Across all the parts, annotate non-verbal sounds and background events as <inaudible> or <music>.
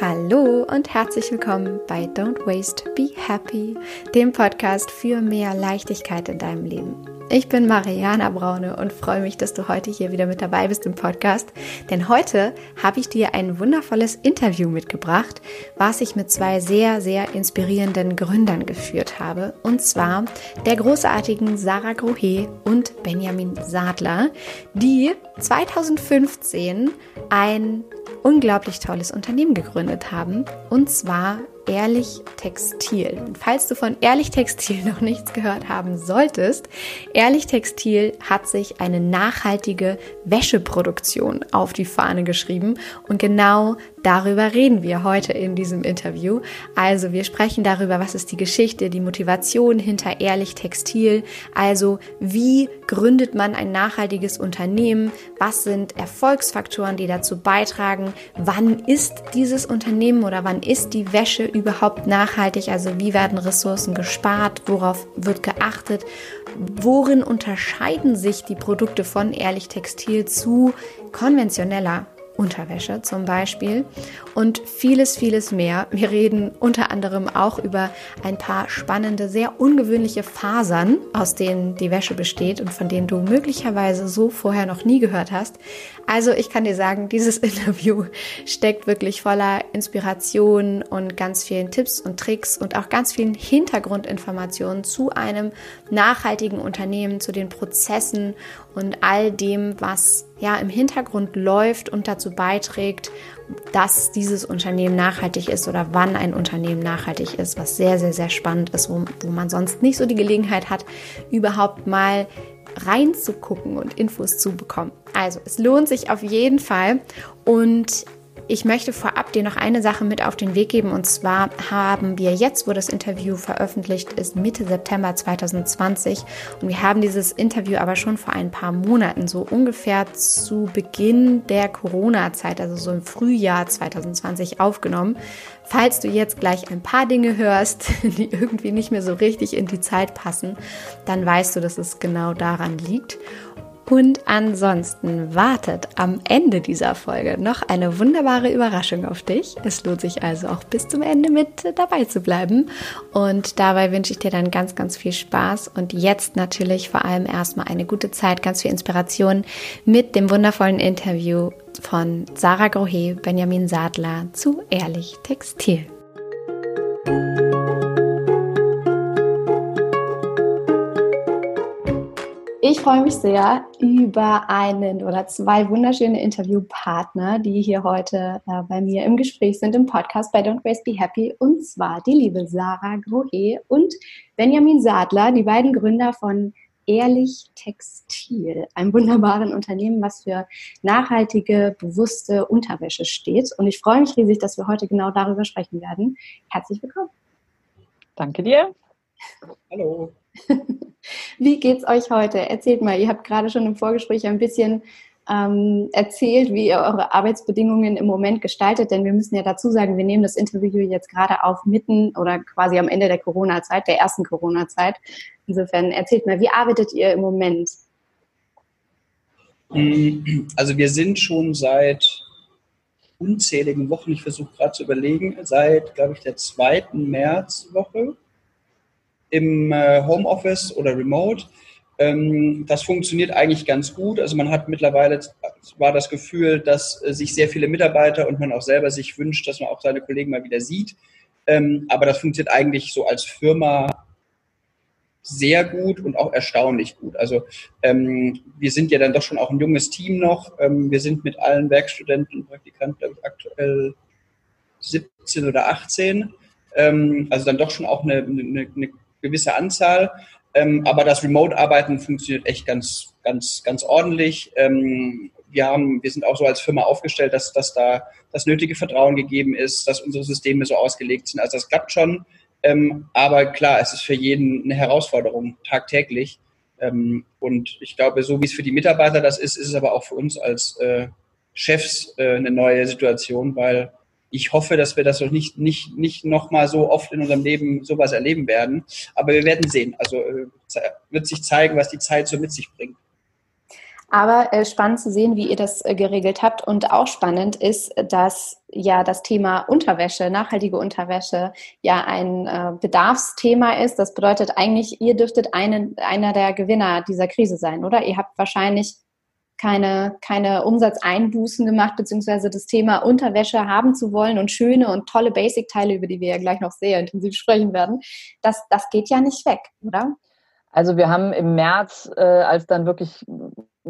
Hallo und herzlich willkommen bei Don't Waste, Be Happy, dem Podcast für mehr Leichtigkeit in deinem Leben. Ich bin Mariana Braune und freue mich, dass du heute hier wieder mit dabei bist im Podcast. Denn heute habe ich dir ein wundervolles Interview mitgebracht, was ich mit zwei sehr, sehr inspirierenden Gründern geführt habe. Und zwar der großartigen Sarah Grohe und Benjamin Sadler, die 2015 ein unglaublich tolles Unternehmen gegründet haben. Und zwar Ehrlich Textil. Und falls du von Ehrlich Textil <laughs> noch nichts gehört haben solltest, Ehrlich Textil hat sich eine nachhaltige Wäscheproduktion auf die Fahne geschrieben und genau darüber reden wir heute in diesem Interview. Also wir sprechen darüber, was ist die Geschichte, die Motivation hinter Ehrlich Textil, also wie gründet man ein nachhaltiges Unternehmen, was sind Erfolgsfaktoren, die dazu beitragen, wann ist dieses Unternehmen oder wann ist die Wäsche überhaupt nachhaltig? Also wie werden Ressourcen gespart? Worauf wird geachtet? Worin unterscheiden sich die Produkte von Ehrlich Textil zu konventioneller Unterwäsche zum Beispiel und vieles, vieles mehr. Wir reden unter anderem auch über ein paar spannende, sehr ungewöhnliche Fasern, aus denen die Wäsche besteht und von denen du möglicherweise so vorher noch nie gehört hast. Also ich kann dir sagen, dieses <laughs> Interview steckt wirklich voller Inspiration und ganz vielen Tipps und Tricks und auch ganz vielen Hintergrundinformationen zu einem nachhaltigen Unternehmen, zu den Prozessen und all dem, was ja im Hintergrund läuft und dazu beiträgt, dass dieses Unternehmen nachhaltig ist oder wann ein Unternehmen nachhaltig ist, was sehr, sehr, sehr spannend ist, wo, wo man sonst nicht so die Gelegenheit hat, überhaupt mal reinzugucken und Infos zu bekommen. Also es lohnt sich auf jeden Fall und ich möchte vorab dir noch eine Sache mit auf den Weg geben und zwar haben wir jetzt, wo das Interview veröffentlicht ist, Mitte September 2020 und wir haben dieses Interview aber schon vor ein paar Monaten, so ungefähr zu Beginn der Corona-Zeit, also so im Frühjahr 2020 aufgenommen. Falls du jetzt gleich ein paar Dinge hörst, <laughs> die irgendwie nicht mehr so richtig in die Zeit passen, dann weißt du, dass es genau daran liegt. Und ansonsten wartet am Ende dieser Folge noch eine wunderbare Überraschung auf dich. Es lohnt sich also auch bis zum Ende mit dabei zu bleiben. Und dabei wünsche ich dir dann ganz, ganz viel Spaß und jetzt natürlich vor allem erstmal eine gute Zeit, ganz viel Inspiration mit dem wundervollen Interview von Sarah Grohe, Benjamin Sadler zu Ehrlich Textil. Ich freue mich sehr über einen oder zwei wunderschöne Interviewpartner, die hier heute äh, bei mir im Gespräch sind im Podcast bei Don't Waste Be Happy. Und zwar die liebe Sarah Grohe und Benjamin Sadler, die beiden Gründer von Ehrlich Textil, einem wunderbaren Unternehmen, was für nachhaltige, bewusste Unterwäsche steht. Und ich freue mich riesig, dass wir heute genau darüber sprechen werden. Herzlich willkommen. Danke dir. Hallo. Wie geht's euch heute? Erzählt mal, ihr habt gerade schon im Vorgespräch ein bisschen ähm, erzählt, wie ihr eure Arbeitsbedingungen im Moment gestaltet, denn wir müssen ja dazu sagen, wir nehmen das Interview jetzt gerade auf mitten oder quasi am Ende der Corona-Zeit, der ersten Corona-Zeit. Insofern erzählt mal, wie arbeitet ihr im Moment? Also wir sind schon seit unzähligen Wochen, ich versuche gerade zu überlegen, seit, glaube ich, der zweiten Märzwoche im äh, Homeoffice oder Remote. Ähm, das funktioniert eigentlich ganz gut. Also man hat mittlerweile war das Gefühl, dass äh, sich sehr viele Mitarbeiter und man auch selber sich wünscht, dass man auch seine Kollegen mal wieder sieht. Ähm, aber das funktioniert eigentlich so als Firma sehr gut und auch erstaunlich gut. Also ähm, wir sind ja dann doch schon auch ein junges Team noch. Wir sind mit allen Werkstudenten und Praktikanten, ich, aktuell 17 oder 18. Ähm, also dann doch schon auch eine, eine, eine gewisse Anzahl. Ähm, aber das Remote-Arbeiten funktioniert echt ganz, ganz, ganz ordentlich. Ähm, wir, haben, wir sind auch so als Firma aufgestellt, dass, dass da das nötige Vertrauen gegeben ist, dass unsere Systeme so ausgelegt sind. Also das klappt schon. Ähm, aber klar, es ist für jeden eine Herausforderung tagtäglich. Ähm, und ich glaube, so wie es für die Mitarbeiter das ist, ist es aber auch für uns als äh, Chefs äh, eine neue Situation, weil ich hoffe, dass wir das nicht, nicht, nicht noch mal so oft in unserem Leben sowas erleben werden. Aber wir werden sehen. Also äh, wird sich zeigen, was die Zeit so mit sich bringt. Aber äh, spannend zu sehen, wie ihr das äh, geregelt habt. Und auch spannend ist, dass ja das Thema Unterwäsche, nachhaltige Unterwäsche, ja ein äh, Bedarfsthema ist. Das bedeutet eigentlich, ihr dürftet einen, einer der Gewinner dieser Krise sein, oder? Ihr habt wahrscheinlich keine, keine Umsatzeinbußen gemacht, beziehungsweise das Thema Unterwäsche haben zu wollen und schöne und tolle Basic-Teile, über die wir ja gleich noch sehr intensiv sprechen werden, das, das geht ja nicht weg, oder? Also wir haben im März, äh, als dann wirklich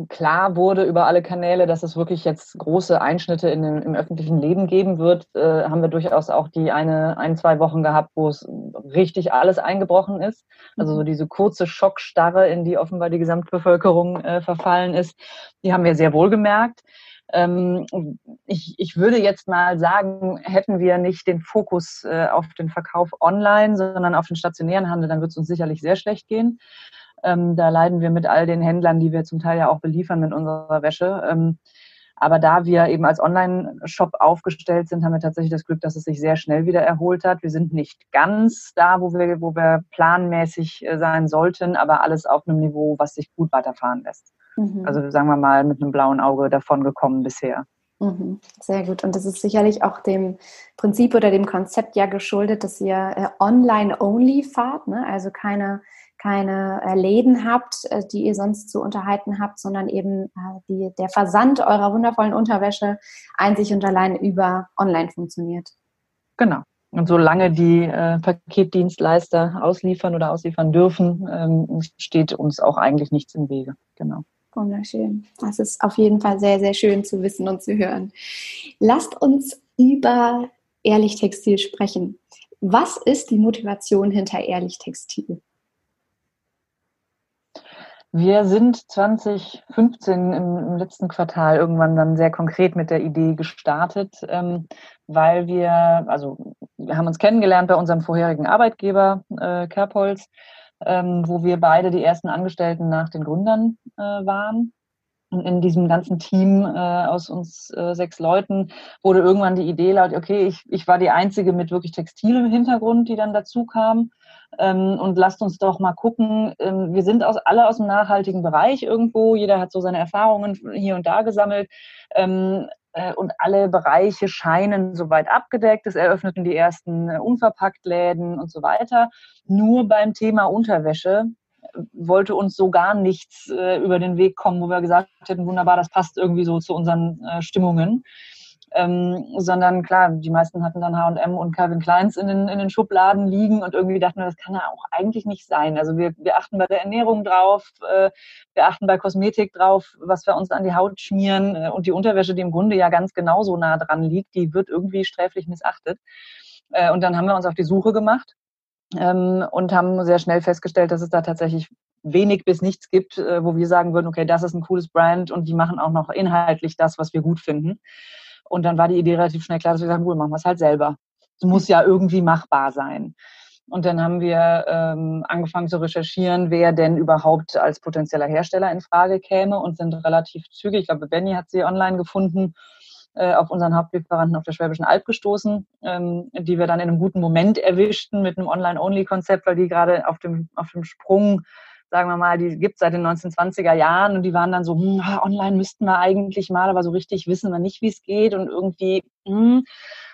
klar wurde über alle Kanäle, dass es wirklich jetzt große Einschnitte in den, im öffentlichen Leben geben wird, äh, haben wir durchaus auch die eine, ein, zwei Wochen gehabt, wo es richtig alles eingebrochen ist. Also so mhm. diese kurze Schockstarre, in die offenbar die Gesamtbevölkerung äh, verfallen ist, die haben wir sehr wohl gemerkt. Ähm, ich, ich würde jetzt mal sagen, hätten wir nicht den Fokus äh, auf den Verkauf online, sondern auf den stationären Handel, dann wird es uns sicherlich sehr schlecht gehen. Ähm, da leiden wir mit all den Händlern, die wir zum Teil ja auch beliefern mit unserer Wäsche. Ähm, aber da wir eben als Online-Shop aufgestellt sind, haben wir tatsächlich das Glück, dass es sich sehr schnell wieder erholt hat. Wir sind nicht ganz da, wo wir, wo wir planmäßig äh, sein sollten, aber alles auf einem Niveau, was sich gut weiterfahren lässt. Mhm. Also sagen wir mal mit einem blauen Auge davon gekommen bisher. Mhm. Sehr gut. Und das ist sicherlich auch dem Prinzip oder dem Konzept ja geschuldet, dass ihr äh, online-only fahrt, ne? also keine keine äh, Läden habt, äh, die ihr sonst zu unterhalten habt, sondern eben äh, die, der Versand eurer wundervollen Unterwäsche einzig und allein über online funktioniert. Genau. Und solange die Paketdienstleister ausliefern oder ausliefern dürfen, ähm, steht uns auch eigentlich nichts im Wege. Genau. Wunderschön. Das ist auf jeden Fall sehr, sehr schön zu wissen und zu hören. Lasst uns über Ehrlich Textil sprechen. Was ist die Motivation hinter Ehrlich Textil? Wir sind 2015 im, im, letzten Quartal irgendwann dann sehr konkret mit der Idee gestartet, ähm, weil wir, also wir haben uns kennengelernt bei unserem vorherigen Arbeitgeber äh, Kerpolz, ähm, wo wir beide die ersten Angestellten nach den Gründern äh, waren. Und in diesem ganzen Team äh, aus uns äh, sechs Leuten wurde irgendwann die Idee laut, okay, ich, ich war die Einzige mit wirklich Textil im Hintergrund, die dann dazu kam. Ähm, und lasst uns doch mal gucken, ähm, wir sind aus, alle aus dem nachhaltigen Bereich irgendwo, jeder hat so seine Erfahrungen hier und da gesammelt. Ähm, äh, und alle Bereiche scheinen soweit abgedeckt. Es eröffneten die ersten äh, Unverpacktläden und so weiter. Nur beim Thema Unterwäsche wollte uns so gar nichts äh, über den Weg kommen, wo wir gesagt hätten, wunderbar, das passt irgendwie so zu unseren äh, Stimmungen. Ähm, sondern klar, die meisten hatten dann H&M und Calvin Kleins in den, in den Schubladen liegen und irgendwie dachten wir, das kann ja auch eigentlich nicht sein. Also wir, wir achten bei der Ernährung drauf, äh, wir achten bei Kosmetik drauf, was wir uns an die Haut schmieren äh, und die Unterwäsche, die im Grunde ja ganz genauso nah dran liegt, die wird irgendwie sträflich missachtet. Äh, und dann haben wir uns auf die Suche gemacht ähm, und haben sehr schnell festgestellt, dass es da tatsächlich wenig bis nichts gibt, äh, wo wir sagen würden, okay, das ist ein cooles Brand und die machen auch noch inhaltlich das, was wir gut finden. Und dann war die Idee relativ schnell klar, dass wir sagen, gut, machen wir es halt selber. Es muss ja irgendwie machbar sein. Und dann haben wir ähm, angefangen zu recherchieren, wer denn überhaupt als potenzieller Hersteller in Frage käme und sind relativ zügig, ich glaube, Benny hat sie online gefunden äh, auf unseren Hauptlieferanten auf der Schwäbischen Alb gestoßen, ähm, die wir dann in einem guten Moment erwischten mit einem Online-Only-Konzept, weil die gerade auf dem, auf dem Sprung sagen wir mal, die gibt es seit den 1920er Jahren und die waren dann so, hm, online müssten wir eigentlich mal, aber so richtig wissen wir nicht, wie es geht und irgendwie, hm.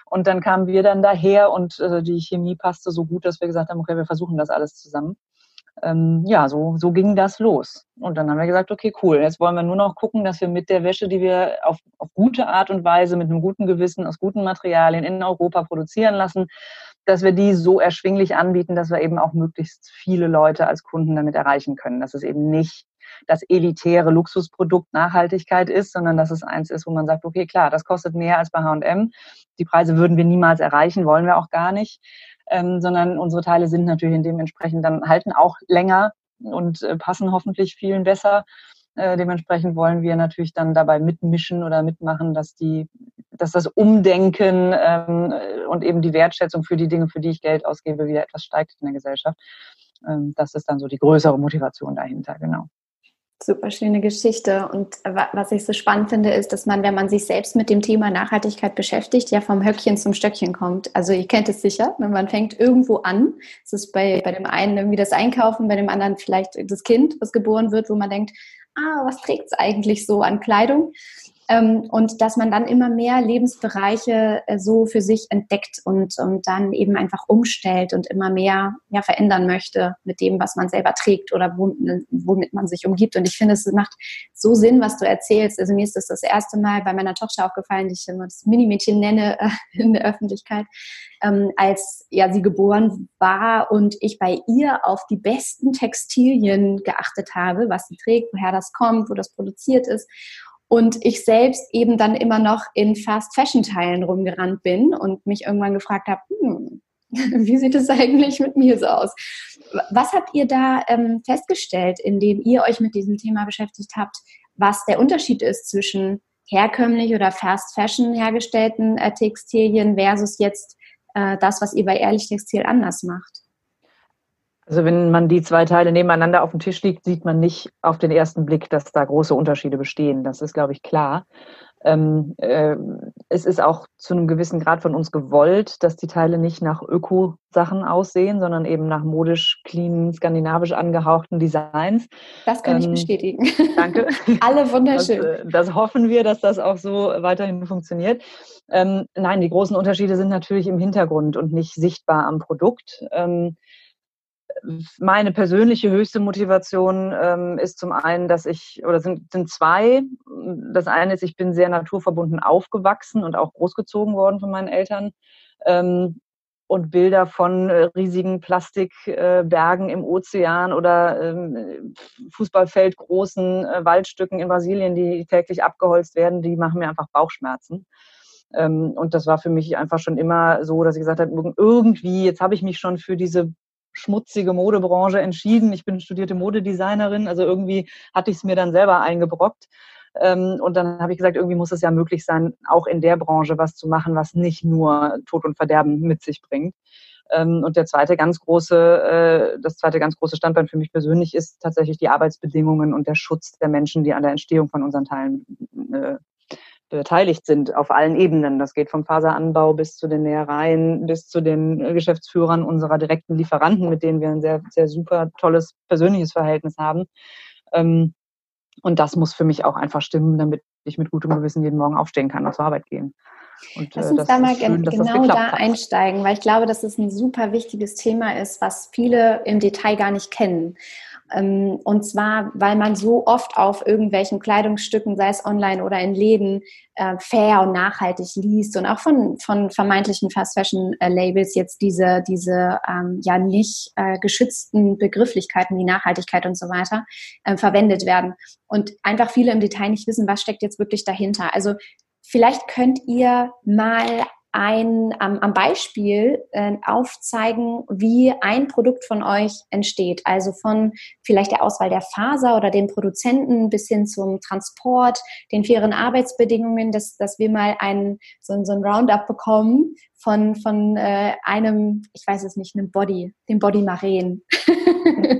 Und dann kamen wir dann daher und äh, die Chemie passte so gut, dass wir gesagt haben, okay, wir versuchen das alles zusammen ähm, ja, so, so ging das los. Und dann haben wir gesagt, okay, cool, jetzt wollen wir nur noch gucken, dass wir mit der Wäsche, die wir auf, auf gute Art und Weise, mit einem guten Gewissen, aus guten Materialien in Europa produzieren lassen, dass wir die so erschwinglich anbieten, dass wir eben auch möglichst viele Leute als Kunden damit erreichen können. Dass es eben nicht das elitäre Luxusprodukt Nachhaltigkeit ist, sondern dass es eins ist, wo man sagt, okay, klar, das kostet mehr als bei H&M. Die Preise würden wir niemals erreichen, wollen wir auch gar nicht ähm, sondern unsere Teile sind natürlich dementsprechend dann halten auch länger und äh, passen hoffentlich vielen besser. Äh, dementsprechend wollen wir natürlich dann dabei mitmischen oder mitmachen, dass die, dass das Umdenken ähm, und eben die Wertschätzung für die Dinge, für die ich Geld ausgebe, wieder etwas steigt in der Gesellschaft. Ähm, das ist dann so die größere Motivation dahinter, genau. Super schöne Geschichte. Und was ich so spannend finde, ist, dass man, wenn man sich selbst mit dem Thema Nachhaltigkeit beschäftigt, ja vom Höckchen zum Stöckchen kommt. Also ihr kennt es sicher, wenn man fängt irgendwo an. Es ist bei, bei dem einen irgendwie das Einkaufen, bei dem anderen vielleicht das Kind, was geboren wird, wo man denkt, ah, was trägt es eigentlich so an Kleidung? Ähm, und dass man dann immer mehr Lebensbereiche äh, so für sich entdeckt und, und dann eben einfach umstellt und immer mehr ja, verändern möchte mit dem, was man selber trägt oder womit man sich umgibt. Und ich finde, es macht so Sinn, was du erzählst. Also mir ist das das erste Mal bei meiner Tochter aufgefallen, die ich immer das Minimädchen nenne äh, in der Öffentlichkeit, ähm, als ja sie geboren war und ich bei ihr auf die besten Textilien geachtet habe, was sie trägt, woher das kommt, wo das produziert ist und ich selbst eben dann immer noch in Fast-Fashion-Teilen rumgerannt bin und mich irgendwann gefragt habe, hm, <laughs> wie sieht es eigentlich mit mir so aus? Was habt ihr da ähm, festgestellt, indem ihr euch mit diesem Thema beschäftigt habt, was der Unterschied ist zwischen herkömmlich oder Fast Fashion hergestellten äh, Textilien versus jetzt äh, das, was ihr bei Ehrlich Textil anders macht? Also wenn man die zwei Teile nebeneinander auf dem Tisch liegt, sieht man nicht auf den ersten Blick, dass da große Unterschiede bestehen. Das ist, glaube ich, klar. Ähm, äh, es ist auch zu einem gewissen Grad von uns gewollt, dass die Teile nicht nach Öko-Sachen aussehen, sondern eben nach modisch, clean, skandinavisch angehauchten Designs. Das kann ähm, ich bestätigen. Danke. <laughs> Alle wunderschön. Das, äh, das, hoffen wir, dass das auch so weiterhin funktioniert. Ähm, nein, die großen Unterschiede sind natürlich im Hintergrund und nicht sichtbar am Produkt. Ähm, meine persönliche höchste Motivation ähm, ist zum einen, dass ich, oder sind, sind zwei. Das eine ist, ich bin sehr naturverbunden aufgewachsen und auch großgezogen worden von meinen Eltern. Ähm, und Bilder von äh, riesigen Plastikbergen äh, im Ozean oder ähm, Fußballfeld äh, Waldstücken in Brasilien, die täglich abgeholzt werden, die machen mir einfach Bauchschmerzen. Ähm, und das war für mich einfach schon immer so, dass ich gesagt habe, irgendwie, jetzt habe ich mich schon für diese schmutzige Modebranche entschieden. Ich bin studierte Modedesignerin, also irgendwie hatte ich es mir dann selber eingebrockt. Ähm, und dann habe ich gesagt, irgendwie muss es ja möglich sein, auch in der Branche was zu machen, was nicht nur Tod und Verderben mit sich bringt. Ähm, und der zweite ganz große, äh, das zweite ganz große Standbein für mich persönlich ist tatsächlich die Arbeitsbedingungen und der Schutz der Menschen, die an der Entstehung von unseren Teilen äh, beteiligt sind auf allen Ebenen. Das geht vom Faseranbau bis zu den Nähereien, bis zu den Geschäftsführern unserer direkten Lieferanten, mit denen wir ein sehr, sehr super tolles persönliches Verhältnis haben. Ähm, und das muss für mich auch einfach stimmen, damit ich mit gutem Gewissen jeden Morgen aufstehen kann und zur Arbeit gehen. Und, Lass äh, uns da mal schön, genau da hat. einsteigen, weil ich glaube, dass es ein super wichtiges Thema ist, was viele im Detail gar nicht kennen. Ähm, und zwar, weil man so oft auf irgendwelchen Kleidungsstücken, sei es online oder in Läden, äh, fair und nachhaltig liest und auch von, von vermeintlichen Fast Fashion äh, Labels jetzt diese, diese ähm, ja nicht äh, geschützten Begrifflichkeiten wie Nachhaltigkeit und so weiter verwendet werden. Und einfach viele im Detail nicht wissen, was steckt jetzt wirklich dahinter. Also vielleicht könnt ihr mal ein, am, am Beispiel äh, aufzeigen, wie ein Produkt von euch entsteht. Also von vielleicht der Auswahl der Faser oder den Produzenten bis hin zum Transport, den fairen Arbeitsbedingungen, dass, dass wir mal ein, so, so ein Roundup bekommen von, von äh, einem, ich weiß es nicht, einem Body, dem Body Maren. <laughs>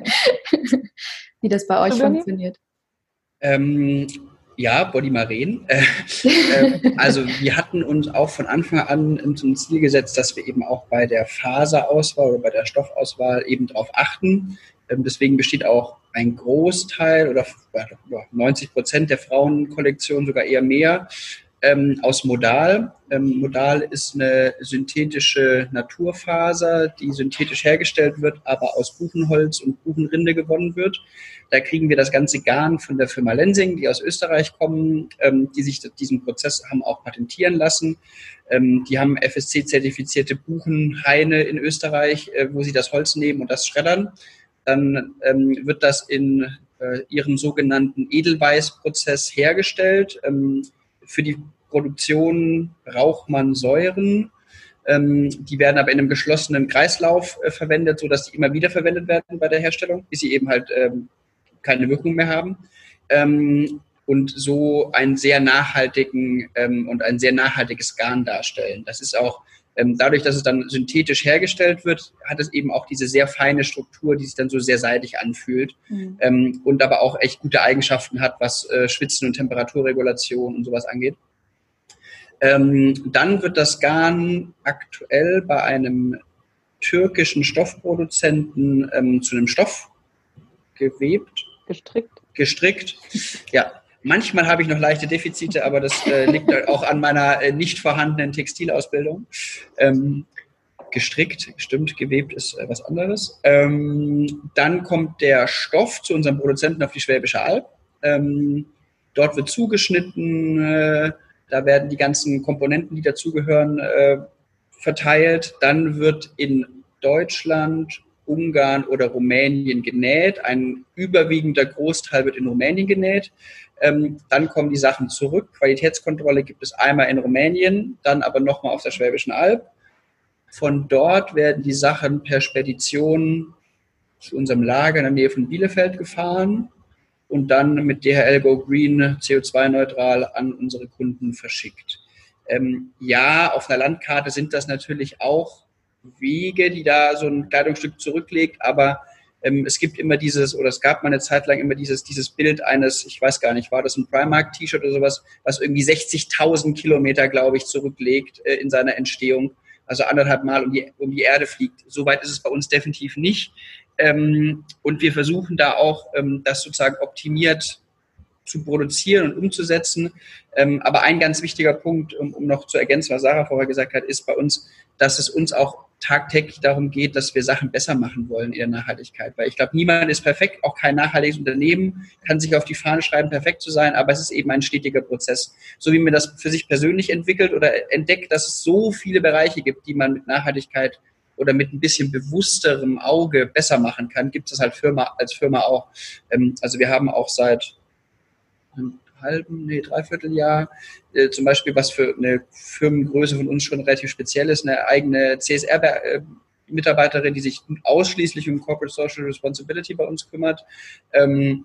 wie das bei euch funktioniert. Ähm, ja, Body Maren. <laughs> Äh, äh, also wir hatten uns auch von Anfang an zum Ziel gesetzt, dass wir eben auch bei der Faserauswahl oder bei der Stoffauswahl eben darauf achten. Ähm, deswegen besteht auch ein Großteil oder 90 Prozent der Frauenkollektion, sogar eher mehr, ähm, aus Modal. Ähm, Modal ist eine synthetische Naturfaser, die synthetisch hergestellt wird, aber aus Buchenholz und Buchenrinde gewonnen wird. Da kriegen wir das ganze Garn von der Firma Lensing, die aus Österreich kommen, ähm, die sich diesen Prozess haben auch patentieren lassen. Ähm, die haben FSC-zertifizierte Buchenhaine in Österreich, äh, wo sie das Holz nehmen und das schreddern. Dann ähm, wird das in äh, ihrem sogenannten Edelweißprozess hergestellt. Ähm, für die Produktion braucht man Säuren. Ähm, die werden aber in einem geschlossenen Kreislauf äh, verwendet, sodass die immer wieder verwendet werden bei der Herstellung, bis sie eben halt ähm, keine Wirkung mehr haben. Ähm, und so einen sehr nachhaltigen ähm, und ein sehr nachhaltiges Garn darstellen. Das ist auch ähm, dadurch, dass es dann synthetisch hergestellt wird, hat es eben auch diese sehr feine Struktur, die sich dann so sehr seidig anfühlt mhm. ähm, und aber auch echt gute Eigenschaften hat, was äh, Schwitzen und Temperaturregulation und sowas angeht. Ähm, dann wird das Garn aktuell bei einem türkischen Stoffproduzenten ähm, zu einem Stoff gewebt. Gestrickt. gestrickt. Ja, manchmal habe ich noch leichte Defizite, aber das äh, liegt halt auch an meiner äh, nicht vorhandenen Textilausbildung. Ähm, gestrickt, stimmt, gewebt ist äh, was anderes. Ähm, dann kommt der Stoff zu unserem Produzenten auf die Schwäbische Alb. Ähm, dort wird zugeschnitten, äh, da werden die ganzen Komponenten, die dazugehören, äh, verteilt. Dann wird in Deutschland, Ungarn oder Rumänien genäht. Ein überwiegender Großteil wird in Rumänien genäht. Ähm, dann kommen die Sachen zurück. Qualitätskontrolle gibt es einmal in Rumänien, dann aber nochmal auf der Schwäbischen Alb. Von dort werden die Sachen per Spedition zu unserem Lager in der Nähe von Bielefeld gefahren und dann mit DHL Go Green CO2-neutral an unsere Kunden verschickt. Ähm, ja, auf einer Landkarte sind das natürlich auch Wege, die da so ein Kleidungsstück zurücklegt, aber ähm, es gibt immer dieses, oder es gab mal eine Zeit lang immer dieses, dieses Bild eines, ich weiß gar nicht, war das ein Primark-T-Shirt oder sowas, was irgendwie 60.000 Kilometer, glaube ich, zurücklegt äh, in seiner Entstehung also anderthalb Mal um die, um die Erde fliegt. Soweit ist es bei uns definitiv nicht. Ähm, und wir versuchen da auch, ähm, das sozusagen optimiert zu produzieren und umzusetzen. Ähm, aber ein ganz wichtiger Punkt, um, um noch zu ergänzen, was Sarah vorher gesagt hat, ist bei uns, dass es uns auch tagtäglich darum geht, dass wir Sachen besser machen wollen in der Nachhaltigkeit. Weil ich glaube, niemand ist perfekt, auch kein nachhaltiges Unternehmen kann sich auf die Fahne schreiben, perfekt zu sein, aber es ist eben ein stetiger Prozess. So wie man das für sich persönlich entwickelt oder entdeckt, dass es so viele Bereiche gibt, die man mit Nachhaltigkeit oder mit ein bisschen bewussterem Auge besser machen kann, gibt es halt Firma, als Firma auch. Ähm, also wir haben auch seit einem halben, nee, dreiviertel Jahr äh, zum Beispiel, was für eine Firmengröße von uns schon relativ speziell ist, eine eigene CSR-Mitarbeiterin, die sich ausschließlich um Corporate Social Responsibility bei uns kümmert. Ähm,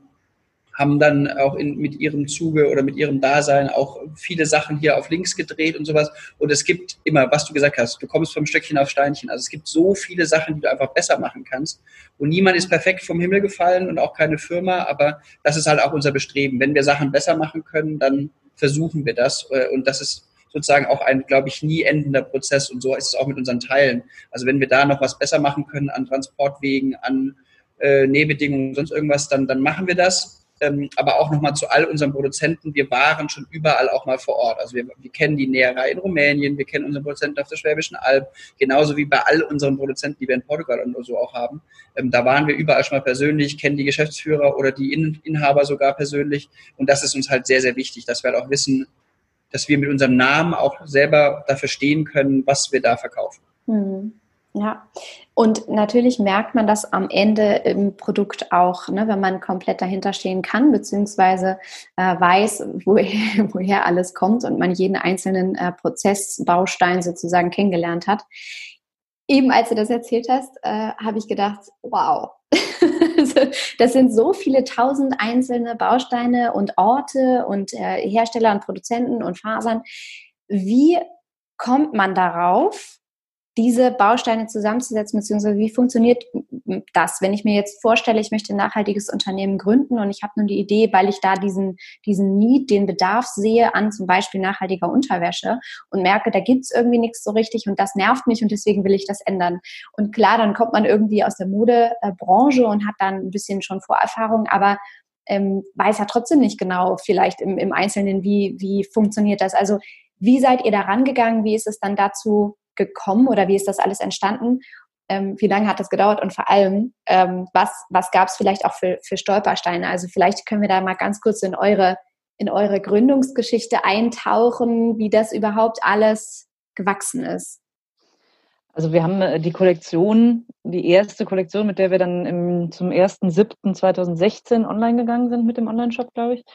haben dann auch in, mit ihrem Zuge oder mit ihrem Dasein auch viele Sachen hier auf links gedreht und sowas. Und es gibt immer, was du gesagt hast, du kommst vom Stöckchen auf Steinchen. Also es gibt so viele Sachen, die du einfach besser machen kannst. Und niemand ist perfekt vom Himmel gefallen und auch keine Firma, aber das ist halt auch unser Bestreben. Wenn wir Sachen besser machen können, dann versuchen wir das. Äh, und das ist sozusagen auch ein, glaube ich, nie endender Prozess. Und so ist es auch mit unseren Teilen. Also wenn wir da noch was besser machen können an Transportwegen, an äh, Nähbedingungen, sonst irgendwas, dann, dann machen wir das ähm, aber auch nochmal zu all unseren Produzenten. Wir waren schon überall auch mal vor Ort. Also wir, wir kennen die Näherei in Rumänien, wir kennen unseren Produzenten auf der Schwäbischen Alb, genauso wie bei all unseren Produzenten, die wir in Portugal und so auch haben. Ähm, da waren wir überall schon mal persönlich, kennen die Geschäftsführer oder die in Inhaber sogar persönlich. Und das ist uns halt sehr, sehr wichtig, dass wir halt auch wissen, dass wir mit unserem Namen auch selber dafür stehen können, was wir da verkaufen. Mhm. Ja, und natürlich merkt man das am Ende im Produkt auch, ne, wenn man komplett dahinter stehen kann, beziehungsweise äh, weiß, <laughs> woher, woher alles kommt und man jeden einzelnen äh, Prozessbaustein sozusagen kennengelernt hat. Eben als du das erzählt hast, äh, habe ich gedacht, wow, <laughs> das sind so viele tausend einzelne Bausteine und Orte und äh, Hersteller und Produzenten und Fasern. Wie kommt man darauf, diese Bausteine zusammenzusetzen, beziehungsweise wie funktioniert das, wenn ich mir jetzt vorstelle, ich möchte ein nachhaltiges Unternehmen gründen und ich habe nun die Idee, weil ich da diesen, diesen Need, den Bedarf sehe an zum Beispiel nachhaltiger Unterwäsche und merke, da gibt's irgendwie nichts so richtig und das nervt mich und deswegen will ich das ändern. Und klar, dann kommt man irgendwie aus der Modebranche und hat dann ein bisschen schon Vorerfahrung, aber ähm, weiß ja trotzdem nicht genau vielleicht im, im Einzelnen, wie, wie funktioniert das. Also wie seid ihr da rangegangen? Wie ist es dann dazu gekommen oder wie ist das alles entstanden? Ähm, wie lange hat das gedauert und vor allem, ähm, was, was gab es vielleicht auch für, für Stolpersteine? Also vielleicht können wir da mal ganz kurz in eure, in eure Gründungsgeschichte eintauchen, wie das überhaupt alles gewachsen ist. Also wir haben äh, die Kollektion, die erste Kollektion, mit der wir dann im, zum 1.7.2016 online gegangen sind mit dem Online-Shop, glaube ich,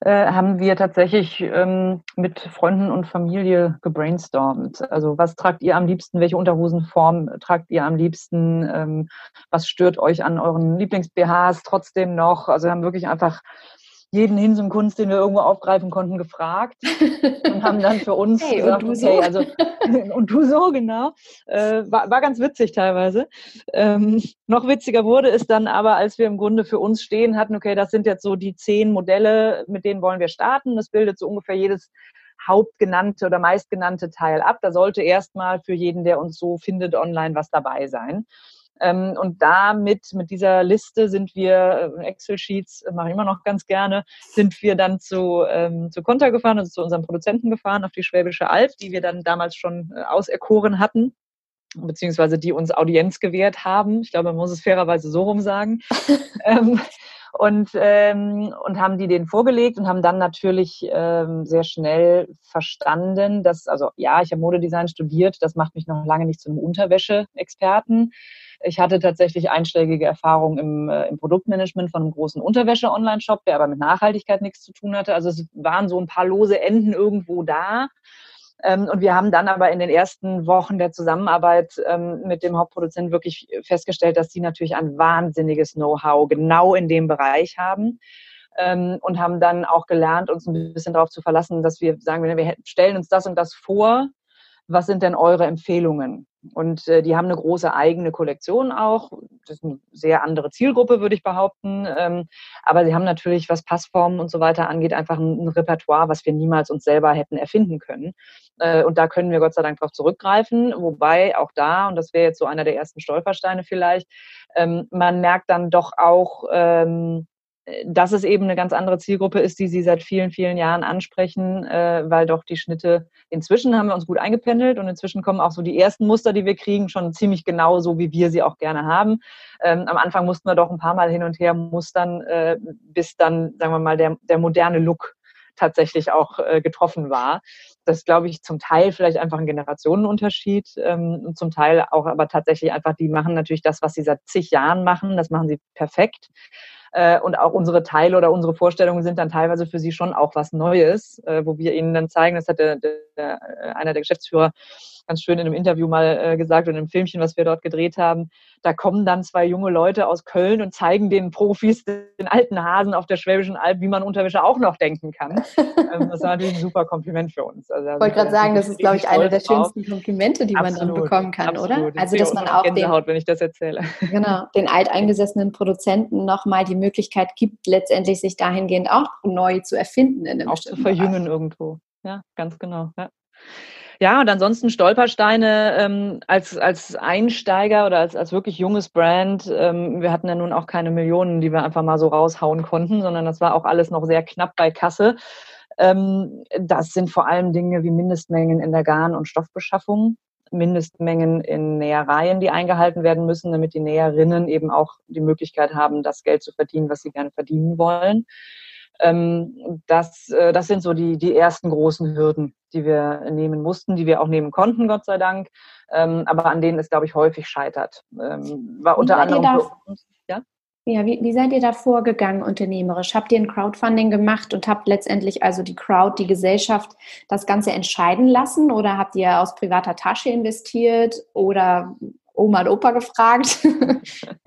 äh, haben wir tatsächlich ähm, mit Freunden und Familie gebrainstormt. Also was tragt ihr am liebsten, welche Unterhosenform tragt ihr am liebsten, ähm, was stört euch an euren Lieblings-BHs trotzdem noch? Also wir haben wirklich einfach jeden Hinz und Kunst, den wir irgendwo aufgreifen konnten, gefragt <laughs> und haben dann für uns hey, gesagt, und du okay, so? also <laughs> und du so genau, äh, war, war ganz witzig teilweise. Ähm, noch witziger wurde es dann aber, als wir im Grunde für uns stehen hatten, okay, das sind jetzt so die zehn Modelle, mit denen wollen wir starten. Das bildet so ungefähr jedes hauptgenannte oder meistgenannte Teil ab. Da sollte erstmal für jeden, der uns so findet, online was dabei sein. Ähm, und damit, mit dieser Liste sind wir, äh, Excel-Sheets mache ich immer noch ganz gerne, sind wir dann zu, ähm, zu Konter gefahren, also zu unserem Produzenten gefahren, auf die Schwäbische Alb, die wir dann damals schon äh, auserkoren hatten beziehungsweise die uns Audienz gewährt haben. Ich glaube, man muss es fairerweise so rum sagen. <laughs> ähm, und, ähm, und haben die den vorgelegt und haben dann natürlich ähm, sehr schnell verstanden, dass, also ja, ich habe Modedesign studiert, das macht mich noch lange nicht zu einem Unterwäsche-Experten. Ich hatte tatsächlich einschlägige Erfahrungen im, äh, im Produktmanagement von einem großen Unterwäsche-Online-Shop, der aber mit Nachhaltigkeit nichts zu tun hatte. Also es waren so ein paar lose Enden irgendwo da. Ähm, und wir haben dann aber in den ersten Wochen der Zusammenarbeit ähm, mit dem Hauptproduzenten wirklich festgestellt, dass sie natürlich ein wahnsinniges Know-how genau in dem Bereich haben. Ähm, und haben dann auch gelernt, uns ein bisschen darauf zu verlassen, dass wir sagen, wir stellen uns das und das vor. Was sind denn eure Empfehlungen? Und äh, die haben eine große eigene Kollektion auch. Das ist eine sehr andere Zielgruppe, würde ich behaupten. Ähm, aber sie haben natürlich, was Passformen und so weiter angeht, einfach ein, ein Repertoire, was wir niemals uns selber hätten erfinden können. Äh, und da können wir Gott sei Dank darauf zurückgreifen. Wobei auch da, und das wäre jetzt so einer der ersten Stolpersteine vielleicht, ähm, man merkt dann doch auch, ähm, dass es eben eine ganz andere Zielgruppe ist, die sie seit vielen, vielen Jahren ansprechen, äh, weil doch die Schnitte, inzwischen haben wir uns gut eingependelt und inzwischen kommen auch so die ersten Muster, die wir kriegen, schon ziemlich genau so, wie wir sie auch gerne haben. Ähm, am Anfang mussten wir doch ein paar Mal hin und her mustern, äh, bis dann, sagen wir mal, der, der moderne Look tatsächlich auch äh, getroffen war. Das glaube ich zum Teil vielleicht einfach ein Generationenunterschied ähm, und zum Teil auch aber tatsächlich einfach, die machen natürlich das, was sie seit zig Jahren machen, das machen sie perfekt. Äh, und auch unsere Teile oder unsere Vorstellungen sind dann teilweise für sie schon auch was Neues, äh, wo wir ihnen dann zeigen, das hat der, der, der, einer der Geschäftsführer ganz schön in einem Interview mal äh, gesagt und im Filmchen, was wir dort gedreht haben, da kommen dann zwei junge Leute aus Köln und zeigen den Profis, den alten Hasen auf der Schwäbischen Alb, wie man Unterwäsche auch noch denken kann. ähm, das war natürlich ein super Kompliment für uns. Also, ich wollte gerade sagen, das ist, glaube ich, eine der schönsten Komplimente, die absolut, man dann bekommen kann, absolut. oder? Also, dass man auch Gänsehaut, den, wenn ich das erzähle. Genau, den alteingesessenen Produzenten nochmal die Möglichkeit gibt, letztendlich sich dahingehend auch neu zu erfinden in einem auch zu verjüngen Bereich. irgendwo. Ja, ganz genau. Ja. Ja, und ansonsten Stolpersteine ähm, als, als Einsteiger oder als, als wirklich junges Brand. Ähm, wir hatten ja nun auch keine Millionen, die wir einfach mal so raushauen konnten, sondern das war auch alles noch sehr knapp bei Kasse. Ähm, das sind vor allem Dinge wie Mindestmengen in der Garn- und Stoffbeschaffung, Mindestmengen in Nähereien, die eingehalten werden müssen, damit die Näherinnen eben auch die Möglichkeit haben, das Geld zu verdienen, was sie gerne verdienen wollen. Ähm, das, äh, das sind so die, die ersten großen Hürden, die wir nehmen mussten, die wir auch nehmen konnten, Gott sei Dank, ähm, aber an denen es, glaube ich, häufig scheitert. Ähm, war unter anderem für uns, ja? Ja, wie, wie seid ihr da vorgegangen unternehmerisch? Habt ihr ein Crowdfunding gemacht und habt letztendlich also die Crowd, die Gesellschaft, das Ganze entscheiden lassen? Oder habt ihr aus privater Tasche investiert oder Oma und Opa gefragt? <laughs>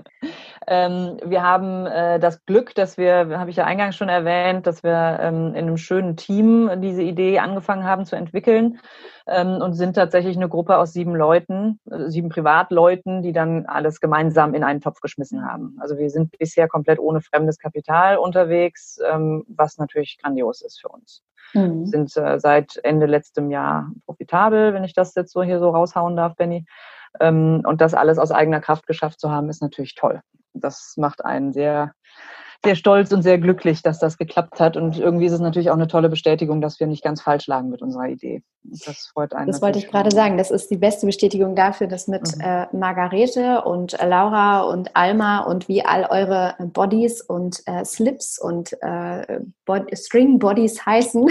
Ähm, wir haben äh, das Glück, dass wir, habe ich ja eingangs schon erwähnt, dass wir ähm, in einem schönen Team diese Idee angefangen haben zu entwickeln ähm, und sind tatsächlich eine Gruppe aus sieben Leuten, äh, sieben Privatleuten, die dann alles gemeinsam in einen Topf geschmissen haben. Also wir sind bisher komplett ohne fremdes Kapital unterwegs, ähm, was natürlich grandios ist für uns. Mhm. Sind äh, seit Ende letztem Jahr profitabel, wenn ich das jetzt so hier so raushauen darf, Benny. Ähm, und das alles aus eigener Kraft geschafft zu haben, ist natürlich toll das macht einen sehr, sehr stolz und sehr glücklich, dass das geklappt hat. Und irgendwie ist es natürlich auch eine tolle Bestätigung, dass wir nicht ganz falsch lagen mit unserer Idee. Das freut einen. Das wollte ich gerade sagen. Das ist die beste Bestätigung dafür, dass mit mhm. äh, Margarete und Laura und Alma und wie all eure Bodies und äh, Slips und äh, Bod String Bodies heißen,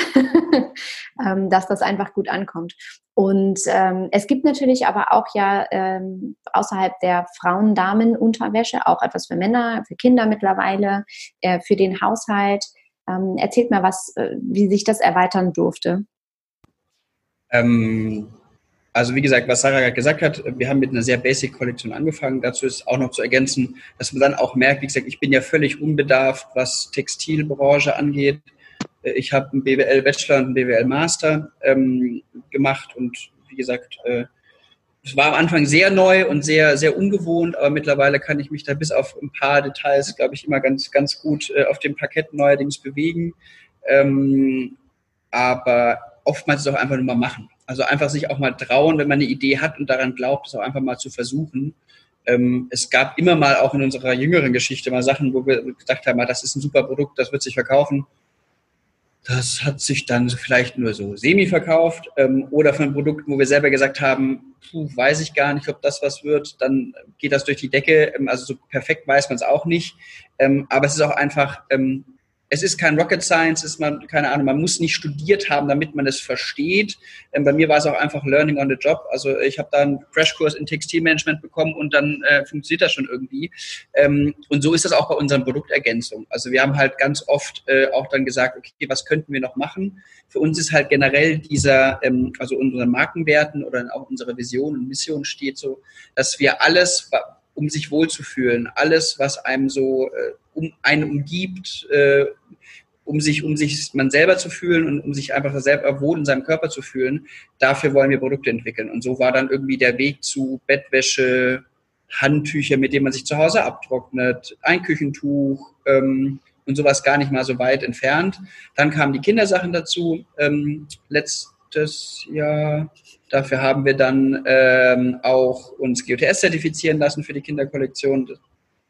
<laughs> ähm, dass das einfach gut ankommt. Und ähm, es gibt natürlich aber auch ja ähm, außerhalb der Frauen-Damen-Unterwäsche auch etwas für Männer, für Kinder mittlerweile, äh, für den Haushalt. Ähm, erzählt mal was, äh, wie sich das erweitern durfte. Ähm, also wie gesagt, was Sarah gerade gesagt hat, wir haben mit einer sehr Basic-Kollektion angefangen. Dazu ist auch noch zu ergänzen, dass man dann auch merkt, wie gesagt, ich bin ja völlig unbedarft, was Textilbranche angeht. Ich habe einen BWL-Bachelor und einen BWL-Master ähm, gemacht und wie gesagt, äh, es war am Anfang sehr neu und sehr, sehr ungewohnt, aber mittlerweile kann ich mich da bis auf ein paar Details, glaube ich, immer ganz, ganz gut äh, auf dem Parkett neuerdings bewegen. Ähm, aber oftmals ist es auch einfach nur mal machen. Also einfach sich auch mal trauen, wenn man eine Idee hat und daran glaubt, es auch einfach mal zu versuchen. Ähm, es gab immer mal auch in unserer jüngeren Geschichte mal Sachen, wo wir gedacht haben, ah, das ist ein super Produkt, das wird sich verkaufen. Das hat sich dann vielleicht nur so semi verkauft ähm, oder von Produkten, wo wir selber gesagt haben, puh, weiß ich gar nicht, ob das was wird. Dann geht das durch die Decke. Ähm, also so perfekt weiß man es auch nicht. Ähm, aber es ist auch einfach ähm, es ist kein Rocket Science, ist man, keine Ahnung, man muss nicht studiert haben, damit man es versteht. Ähm, bei mir war es auch einfach Learning on the Job. Also ich habe da einen Crashkurs in Textilmanagement bekommen und dann äh, funktioniert das schon irgendwie. Ähm, und so ist das auch bei unseren Produktergänzungen. Also wir haben halt ganz oft äh, auch dann gesagt, okay, was könnten wir noch machen? Für uns ist halt generell dieser, ähm, also unseren Markenwerten oder auch unsere Vision und Mission steht so, dass wir alles, um sich wohlzufühlen, alles, was einem so äh, um einen umgibt, äh, um sich, um sich man selber zu fühlen und um sich einfach selber wohl in seinem Körper zu fühlen, dafür wollen wir Produkte entwickeln. Und so war dann irgendwie der Weg zu Bettwäsche, Handtücher, mit denen man sich zu Hause abtrocknet, ein Küchentuch ähm, und sowas gar nicht mal so weit entfernt. Dann kamen die Kindersachen dazu. Ähm, letztes Jahr Dafür haben wir dann ähm, auch uns GOTS zertifizieren lassen für die Kinderkollektion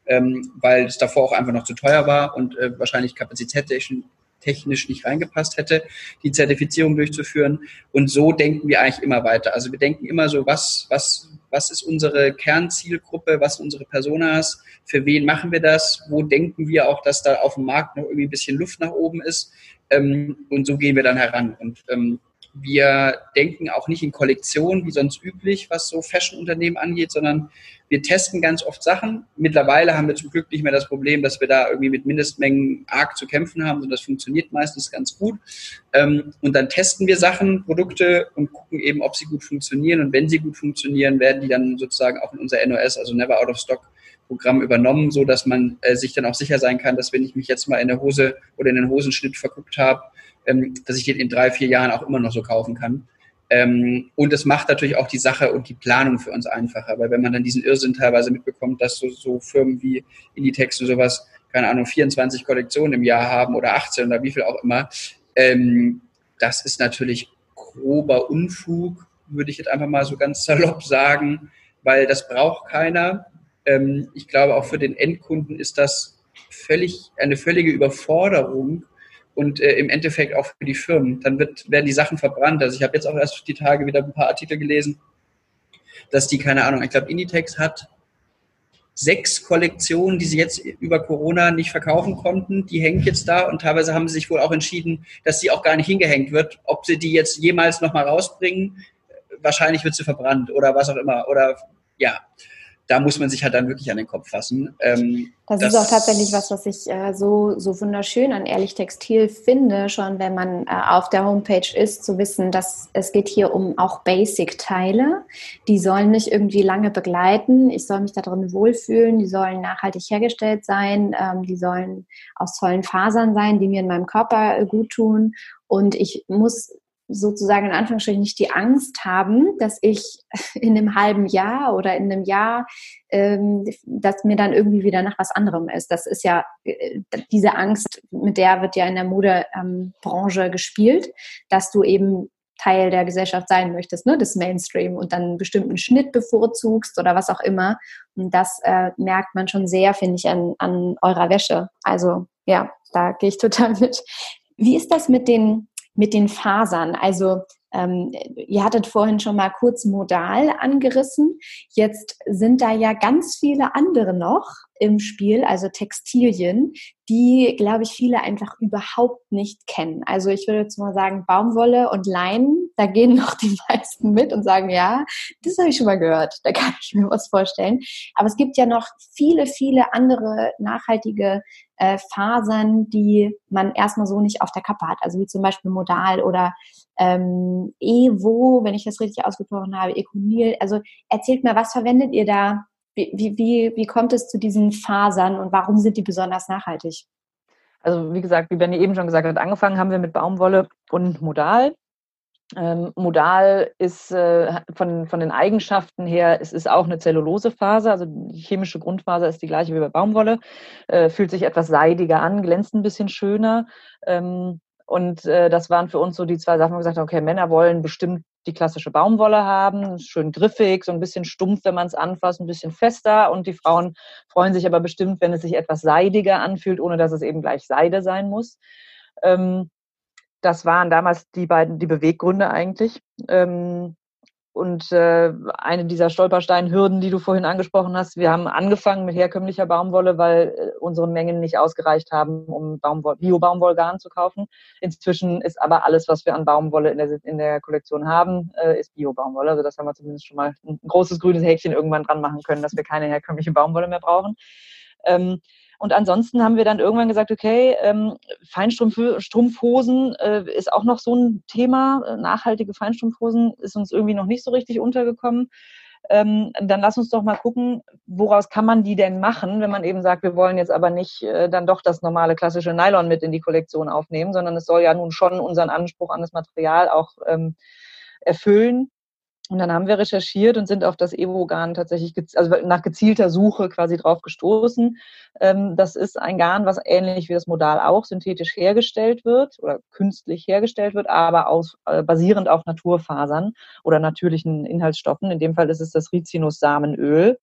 ähm, weil es davor auch einfach noch zu teuer war und äh, wahrscheinlich kapazitätstechnisch nicht reingepasst hätte, die Zertifizierung durchzuführen. Und so denken wir eigentlich immer weiter. Also wir denken immer so, was, was, was ist unsere Kernzielgruppe, was sind unsere Personas, für wen machen wir das, wo denken wir auch, dass da auf dem Markt noch irgendwie ein bisschen Luft nach oben ist. Ähm, und so gehen wir dann heran. Und ähm, wir denken auch nicht in Kollektionen wie sonst üblich, was so Fashion-Unternehmen angeht, sondern wir testen ganz oft Sachen. Mittlerweile haben wir zum Glück nicht mehr das Problem, dass wir da irgendwie mit Mindestmengen arg zu kämpfen haben, sondern das funktioniert meistens ganz gut. Ähm, und dann testen wir Sachen, Produkte und gucken eben, ob sie gut funktionieren. Und wenn sie gut funktionieren, werden die dann sozusagen auch in unser NOS, also Never Out of Stock, Programm übernommen, so dass man äh, sich dann auch sicher sein kann, dass wenn ich mich jetzt mal in der Hose oder in den Hosenschnitt verguckt habe, ähm, dass ich den in drei, vier Jahren auch immer noch so kaufen kann. Ähm, und es macht natürlich auch die Sache und die Planung für uns einfacher, weil wenn man dann diesen Irrsinn teilweise mitbekommt, dass so, so Firmen wie Inditex und sowas, keine Ahnung, 24 Kollektionen im Jahr haben oder 18 oder wie viel auch immer, ähm, das ist natürlich grober Unfug, würde ich jetzt einfach mal so ganz salopp sagen, weil das braucht keiner. Ähm, ich glaube, auch für den Endkunden ist das völlig, eine völlige Überforderung, und äh, im Endeffekt auch für die Firmen. Dann wird, werden die Sachen verbrannt. Also ich habe jetzt auch erst die Tage wieder ein paar Artikel gelesen, dass die, keine Ahnung, ich glaube, Inditex hat sechs Kollektionen, die sie jetzt über Corona nicht verkaufen konnten, die hängen jetzt da und teilweise haben sie sich wohl auch entschieden, dass sie auch gar nicht hingehängt wird. Ob sie die jetzt jemals nochmal rausbringen, wahrscheinlich wird sie verbrannt oder was auch immer. Oder ja, da muss man sich halt dann wirklich an den Kopf fassen. Ähm, das, das, ist auch tatsächlich was, was ich äh, so, so wunderschön an Ehrlich Textil finde, schon wenn man äh, auf der Homepage ist, zu wissen, dass es geht hier um auch Basic-Teile. Die sollen nicht irgendwie lange begleiten. Ich soll mich da drin wohlfühlen. Die sollen nachhaltig hergestellt sein. Ähm, die sollen aus tollen Fasern sein, die mir in meinem Körper äh, gut tun. Und ich muss sozusagen in Anführungsstrichen nicht die Angst haben, dass ich <laughs> in einem halben Jahr oder in einem Jahr, ähm, dass mir dann irgendwie wieder nach was anderem ist. Das ist ja äh, diese Angst, mit der wird ja in der Modebranche ähm, gespielt, dass du eben Teil der Gesellschaft sein möchtest, ne, des Mainstream und dann einen bestimmten Schnitt bevorzugst oder was auch immer. Und das äh, merkt man schon sehr, finde ich, an, an eurer Wäsche. Also ja, da gehe ich total mit. Wie ist das mit den mit den Fasern. Also ähm, ihr hattet vorhin schon mal kurz modal angerissen. Jetzt sind da ja ganz viele andere noch im Spiel, also Textilien, die, glaube ich, viele einfach überhaupt nicht kennen. Also ich würde jetzt mal sagen, Baumwolle und Leinen, da gehen <laughs> noch die meisten mit und sagen, ja, das habe ich schon mal gehört, da kann ich mir was vorstellen. Aber es gibt ja noch viele, viele andere nachhaltige äh, Fasern, die man erstmal so nicht auf der Kappe hat. Also wie zum Beispiel Modal oder ähm, Evo, wenn ich das richtig ausgesprochen habe, Econil. Also erzählt mir, was verwendet ihr da? Wie, wie, wie kommt es zu diesen Fasern und warum sind die besonders nachhaltig? Also wie gesagt, wie Benny eben schon gesagt hat, angefangen haben wir mit Baumwolle und Modal. Ähm, Modal ist äh, von, von den Eigenschaften her, es ist auch eine Zellulosefaser, also die chemische Grundfaser ist die gleiche wie bei Baumwolle, äh, fühlt sich etwas seidiger an, glänzt ein bisschen schöner. Ähm, und äh, das waren für uns so die zwei Sachen, wo wir gesagt haben, okay, Männer wollen bestimmt die klassische Baumwolle haben, schön griffig, so ein bisschen stumpf, wenn man es anfasst, ein bisschen fester. Und die Frauen freuen sich aber bestimmt, wenn es sich etwas seidiger anfühlt, ohne dass es eben gleich Seide sein muss. Ähm, das waren damals die beiden, die Beweggründe eigentlich. Ähm, und äh, eine dieser Stolpersteinhürden, die du vorhin angesprochen hast, wir haben angefangen mit herkömmlicher Baumwolle, weil äh, unsere Mengen nicht ausgereicht haben, um Bio-Baumwollgarn zu kaufen. Inzwischen ist aber alles, was wir an Baumwolle in der, in der Kollektion haben, äh, ist Bio-Baumwolle. Also das haben wir zumindest schon mal ein großes grünes Häkchen irgendwann dran machen können, dass wir keine herkömmliche Baumwolle mehr brauchen. Ähm, und ansonsten haben wir dann irgendwann gesagt, okay, ähm, Feinstrumpfhosen äh, ist auch noch so ein Thema. Äh, nachhaltige Feinstrumpfhosen ist uns irgendwie noch nicht so richtig untergekommen. Ähm, dann lass uns doch mal gucken, woraus kann man die denn machen, wenn man eben sagt, wir wollen jetzt aber nicht äh, dann doch das normale klassische Nylon mit in die Kollektion aufnehmen, sondern es soll ja nun schon unseren Anspruch an das Material auch ähm, erfüllen. Und dann haben wir recherchiert und sind auf das Evo-Garn tatsächlich, also nach gezielter Suche quasi drauf gestoßen. Ähm, das ist ein Garn, was ähnlich wie das Modal auch synthetisch hergestellt wird oder künstlich hergestellt wird, aber aus, äh, basierend auf Naturfasern oder natürlichen Inhaltsstoffen. In dem Fall ist es das Rizinus-Samenöl.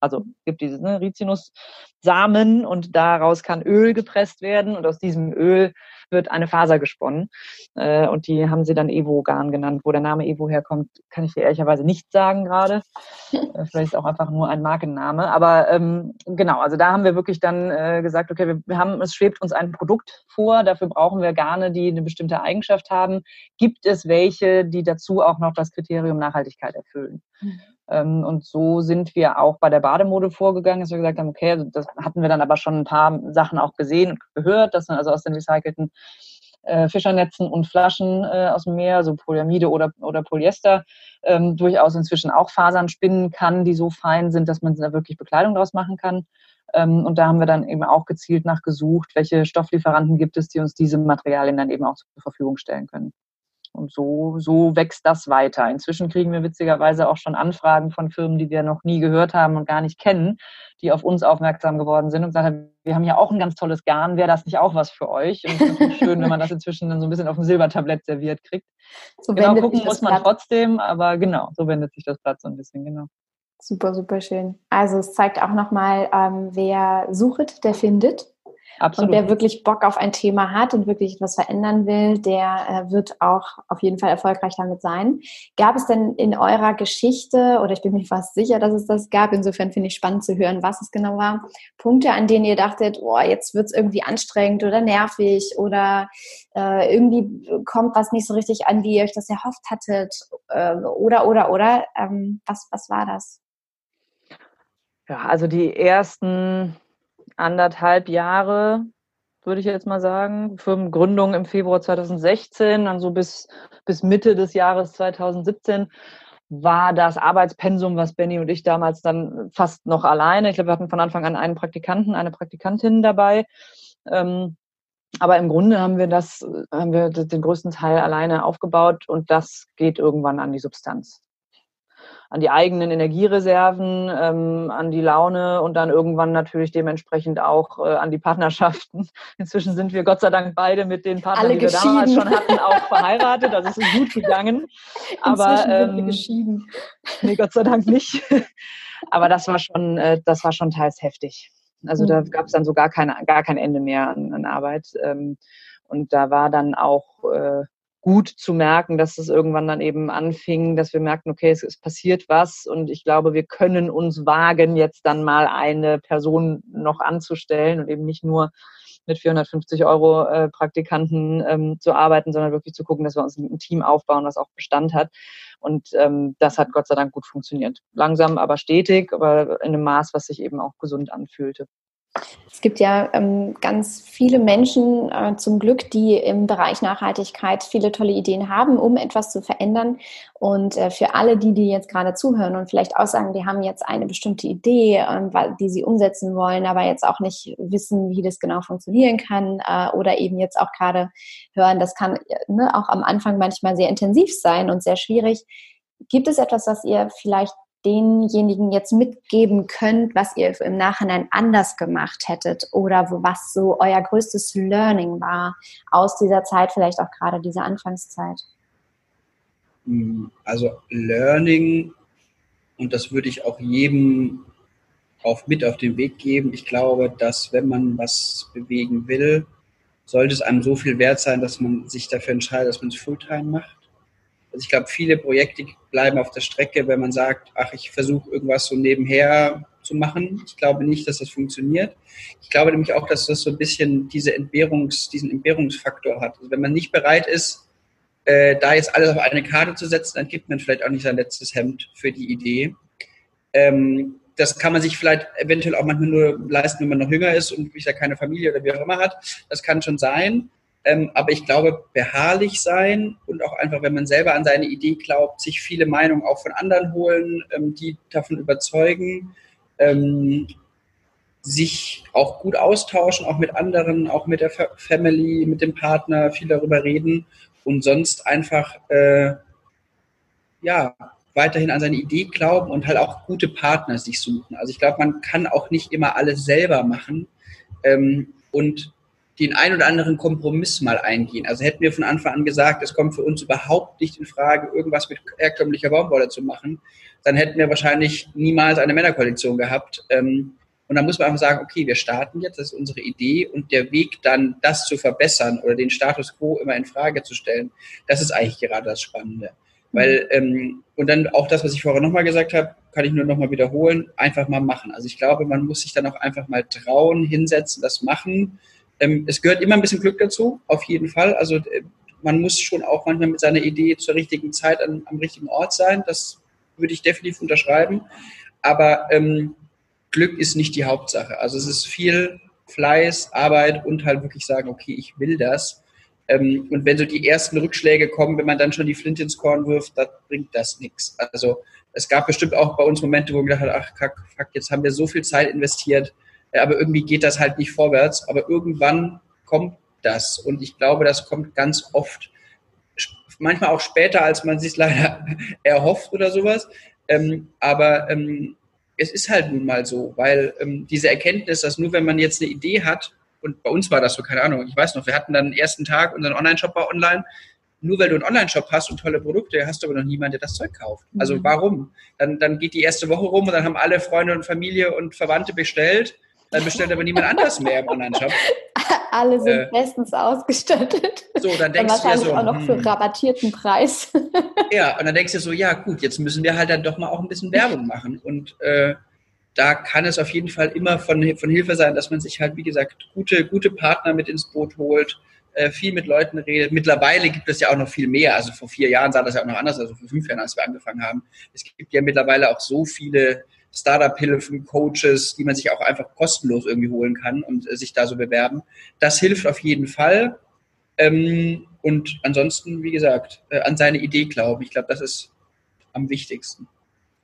Also gibt dieses ne, Rizinus-Samen und daraus kann Öl gepresst werden und aus diesem Öl wird eine Faser gesponnen. Äh, und die haben sie dann Evo-Garn genannt. Wo der Name Evo herkommt, kann ich dir ehrlicherweise nicht sagen gerade. <laughs> Äh, vielleicht ist auch einfach nur ein Markenname. Aber ähm, genau, also da haben wir wirklich dann äh, gesagt, okay, wir, wir haben, es schwebt uns ein Produkt vor, dafür brauchen wir Garne, die eine bestimmte Eigenschaft haben. Gibt es welche, die dazu auch noch das Kriterium Nachhaltigkeit erfüllen? Mhm. Ähm, und so sind wir auch bei der Bademode vorgegangen, dass wir gesagt haben, okay, also das hatten wir dann aber schon ein paar Sachen auch gesehen und gehört, dass man also aus den recycelten äh, Fischernetzen und Flaschen äh, aus dem Meer, so Polyamide oder, oder Polyester, ähm, durchaus inzwischen auch Fasern spinnen kann, die so fein sind, dass man da wirklich Bekleidung draus machen kann. Ähm, und da haben wir dann eben auch gezielt nachgesucht, welche Stofflieferanten gibt es, die uns diese Materialien dann eben auch zur Verfügung stellen können. Und so, so wächst das weiter. Inzwischen kriegen wir witzigerweise auch schon Anfragen von Firmen, die wir noch nie gehört haben und gar nicht kennen, die auf uns aufmerksam geworden sind und sagen, wir haben ja auch ein ganz tolles Garn, wäre das nicht auch was für euch? Und es ist natürlich schön, wenn man das inzwischen dann so ein bisschen auf dem Silbertablett serviert kriegt. So genau gucken muss man Blatt. trotzdem, aber genau, so wendet sich das Blatt so ein bisschen, genau. Super, super schön. Also es zeigt auch nochmal, ähm, wer sucht, der findet. Absolut. Und wer wirklich Bock auf ein Thema hat und wirklich etwas verändern will, der äh, wird auch auf jeden Fall erfolgreich damit sein. Gab es denn in eurer Geschichte, oder ich bin mir fast sicher, dass es das gab, insofern finde ich spannend zu hören, was es genau war, Punkte, an denen ihr dachtet, oh, jetzt wird es irgendwie anstrengend oder nervig oder äh, irgendwie kommt was nicht so richtig an, wie ihr euch das erhofft hattet äh, oder, oder, oder. Ähm, was, was war das? Ja, also die ersten anderthalb Jahre, würde ich jetzt mal sagen. Firmengründung im Februar 2016, dann so bis, bis Mitte des Jahres 2017 war das Arbeitspensum, was Benny und ich damals dann fast noch alleine. Ich glaube, wir hatten von Anfang an einen Praktikanten, eine Praktikantin dabei. Ähm, aber im Grunde haben wir das, haben wir den größten Teil alleine aufgebaut und das geht irgendwann an die Substanz an die eigenen Energiereserven, ähm, an die Laune und dann irgendwann natürlich dementsprechend auch äh, an die Partnerschaften. <laughs> Inzwischen sind wir Gott sei Dank beide mit den Partnern, Alle die wir damals schon hatten, auch verheiratet. Also es ist gut gegangen. <laughs> Aber ähm, wir geschieden. <laughs> Nee, Gott sei Dank nicht. Aber das war schon, äh, das war schon teils heftig. Also mhm. da gab es dann so gar, keine, gar kein Ende mehr an, an Arbeit. Ähm, und da war dann auch äh, gut zu merken, dass es irgendwann dann eben anfing, dass wir merkten, okay, es, es, passiert was und ich glaube, wir können uns wagen, jetzt dann mal eine Person noch anzustellen und eben nicht nur mit 450 Euro äh, Praktikanten ähm, zu arbeiten, sondern wirklich zu gucken, dass wir uns ein Team aufbauen, was auch Bestand hat. Und ähm, das hat Gott sei Dank gut funktioniert. Langsam, aber stetig, aber in einem Maß, was sich eben auch gesund anfühlte. Es gibt ja ähm, ganz viele Menschen äh, zum Glück, die im Bereich Nachhaltigkeit viele tolle Ideen haben, um etwas zu verändern. Und äh, für alle, die, die jetzt gerade zuhören und vielleicht auch sagen, die haben jetzt eine bestimmte Idee, äh, die sie umsetzen wollen, aber jetzt auch nicht wissen, wie das genau funktionieren kann äh, oder eben jetzt auch gerade hören, das kann ne, auch am Anfang manchmal sehr intensiv sein und sehr schwierig. Gibt es etwas, was ihr vielleicht denjenigen jetzt mitgeben könnt, was ihr im Nachhinein anders gemacht hättet oder was so euer größtes Learning war aus dieser Zeit, vielleicht auch gerade dieser Anfangszeit? Hm, also Learning, und das würde ich auch jedem auf, mit auf den Weg geben. Ich glaube, dass wenn man was bewegen will, sollte es einem so viel wert sein, dass man sich dafür entscheidet, dass man es Fulltime macht. Also ich glaube, viele Projekte bleiben auf der Strecke, wenn man sagt, ach, ich versuche irgendwas so nebenher zu machen. Ich glaube nicht, dass das funktioniert. Ich glaube nämlich auch, dass das so ein bisschen diese Entbehrungs, diesen Entbehrungsfaktor hat. Also wenn man nicht bereit ist, äh, da jetzt alles auf eine Karte zu setzen, dann gibt man vielleicht auch nicht sein letztes Hemd für die Idee. Ähm, das kann man sich vielleicht eventuell auch manchmal nur leisten, wenn man noch jünger ist und ja keine Familie oder wie auch immer hat. Das kann schon sein. Ähm, aber ich glaube, beharrlich sein und auch einfach, wenn man selber an seine Idee glaubt, sich viele Meinungen auch von anderen holen, ähm, die davon überzeugen, ähm, sich auch gut austauschen, auch mit anderen, auch mit der Family, mit dem Partner, viel darüber reden und sonst einfach, äh, ja, weiterhin an seine Idee glauben und halt auch gute Partner sich suchen. Also ich glaube, man kann auch nicht immer alles selber machen ähm, und den ein oder anderen Kompromiss mal eingehen. Also hätten wir von Anfang an gesagt, es kommt für uns überhaupt nicht in Frage, irgendwas mit herkömmlicher Baumwolle zu machen, dann hätten wir wahrscheinlich niemals eine Männerkollektion gehabt. Ähm, und dann muss man einfach sagen, okay, wir starten jetzt, das ist unsere Idee und der Weg dann, das zu verbessern oder den Status quo immer in Frage zu stellen, das ist eigentlich gerade das Spannende. Weil, ähm, und dann auch das, was ich vorher nochmal gesagt habe, kann ich nur nochmal wiederholen, einfach mal machen. Also ich glaube, man muss sich dann auch einfach mal trauen, hinsetzen, das machen. Ähm, es gehört immer ein bisschen Glück dazu, auf jeden Fall. Also äh, man muss schon auch manchmal mit seiner Idee zur richtigen Zeit an, am richtigen Ort sein. Das würde ich definitiv unterschreiben. Aber ähm, Glück ist nicht die Hauptsache. Also es ist viel Fleiß, Arbeit und halt wirklich sagen, okay, ich will das. Ähm, und wenn so die ersten Rückschläge kommen, wenn man dann schon die Flinte ins Korn wirft, dann bringt das nichts. Also es gab bestimmt auch bei uns Momente, wo wir gedacht haben, ach kack, fuck, jetzt haben wir so viel Zeit investiert, aber irgendwie geht das halt nicht vorwärts. Aber irgendwann kommt das. Und ich glaube, das kommt ganz oft, manchmal auch später, als man sich leider <laughs> erhofft oder sowas. Ähm, aber ähm, es ist halt nun mal so, weil ähm, diese Erkenntnis, dass nur wenn man jetzt eine Idee hat und bei uns war das so, keine Ahnung, ich weiß noch, wir hatten dann den ersten Tag, unseren Online-Shop war online. Nur weil du einen Online-Shop hast und tolle Produkte, hast du aber noch niemanden, der das Zeug kauft. Also mhm. warum? Dann, dann geht die erste Woche rum und dann haben alle Freunde und Familie und Verwandte bestellt. Dann bestellt aber niemand anders mehr im Online-Shop. <laughs> Alle sind äh, bestens ausgestattet. So, dann denkst und wahrscheinlich du ja so, auch noch für hm. rabattierten Preis. <laughs> ja, und dann denkst du so, ja gut, jetzt müssen wir halt dann doch mal auch ein bisschen Werbung machen. Und äh, da kann es auf jeden Fall immer von, von Hilfe sein, dass man sich halt, wie gesagt, gute, gute Partner mit ins Boot holt, äh, viel mit Leuten redet. Mittlerweile gibt es ja auch noch viel mehr. Also vor vier Jahren sah das ja auch noch anders, also vor fünf Jahren, als wir angefangen haben. Es gibt ja mittlerweile auch so viele Startup-Hilfen, Coaches, die man sich auch einfach kostenlos irgendwie holen kann und äh, sich da so bewerben. Das hilft auf jeden Fall. Ähm, und ansonsten, wie gesagt, äh, an seine Idee glauben. Ich glaube, das ist am wichtigsten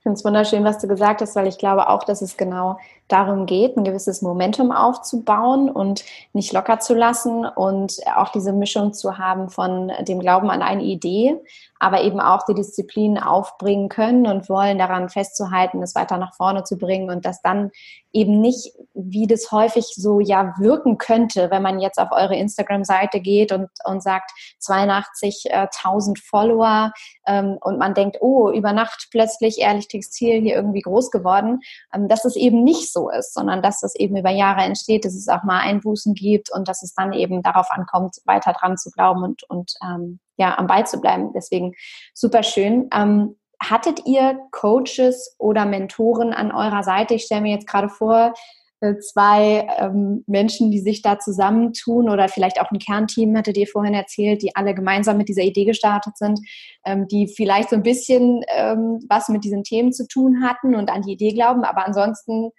finde es wunderschön, was du gesagt hast, weil ich glaube auch, dass es genau darum geht, ein gewisses Momentum aufzubauen und nicht locker zu lassen und auch diese Mischung zu haben von dem Glauben an eine Idee, aber eben auch die Disziplin aufbringen können und wollen daran festzuhalten, es weiter nach vorne zu bringen und das dann eben nicht, wie das häufig so ja wirken könnte, wenn man jetzt auf eure Instagram-Seite geht und, und sagt 82.000 Follower ähm, und man denkt, oh, über Nacht plötzlich ehrlich Textil hier irgendwie groß geworden, ähm, dass es eben nicht so ist, sondern dass das eben über Jahre entsteht, dass es auch mal Einbußen gibt und dass es dann eben darauf ankommt, weiter dran zu glauben und, und ähm, ja, am Ball zu bleiben. Deswegen super schön. Ähm, hattet ihr Coaches oder Mentoren an eurer Seite? Ich stelle mir jetzt gerade vor, äh, zwei ähm, Menschen, die sich da zusammentun oder vielleicht auch ein Kernteam, hattet ihr vorhin erzählt, die alle gemeinsam mit dieser Idee gestartet sind, ähm, die vielleicht so ein bisschen ähm, was mit diesen Themen zu tun hatten und an die Idee glauben, aber ansonsten,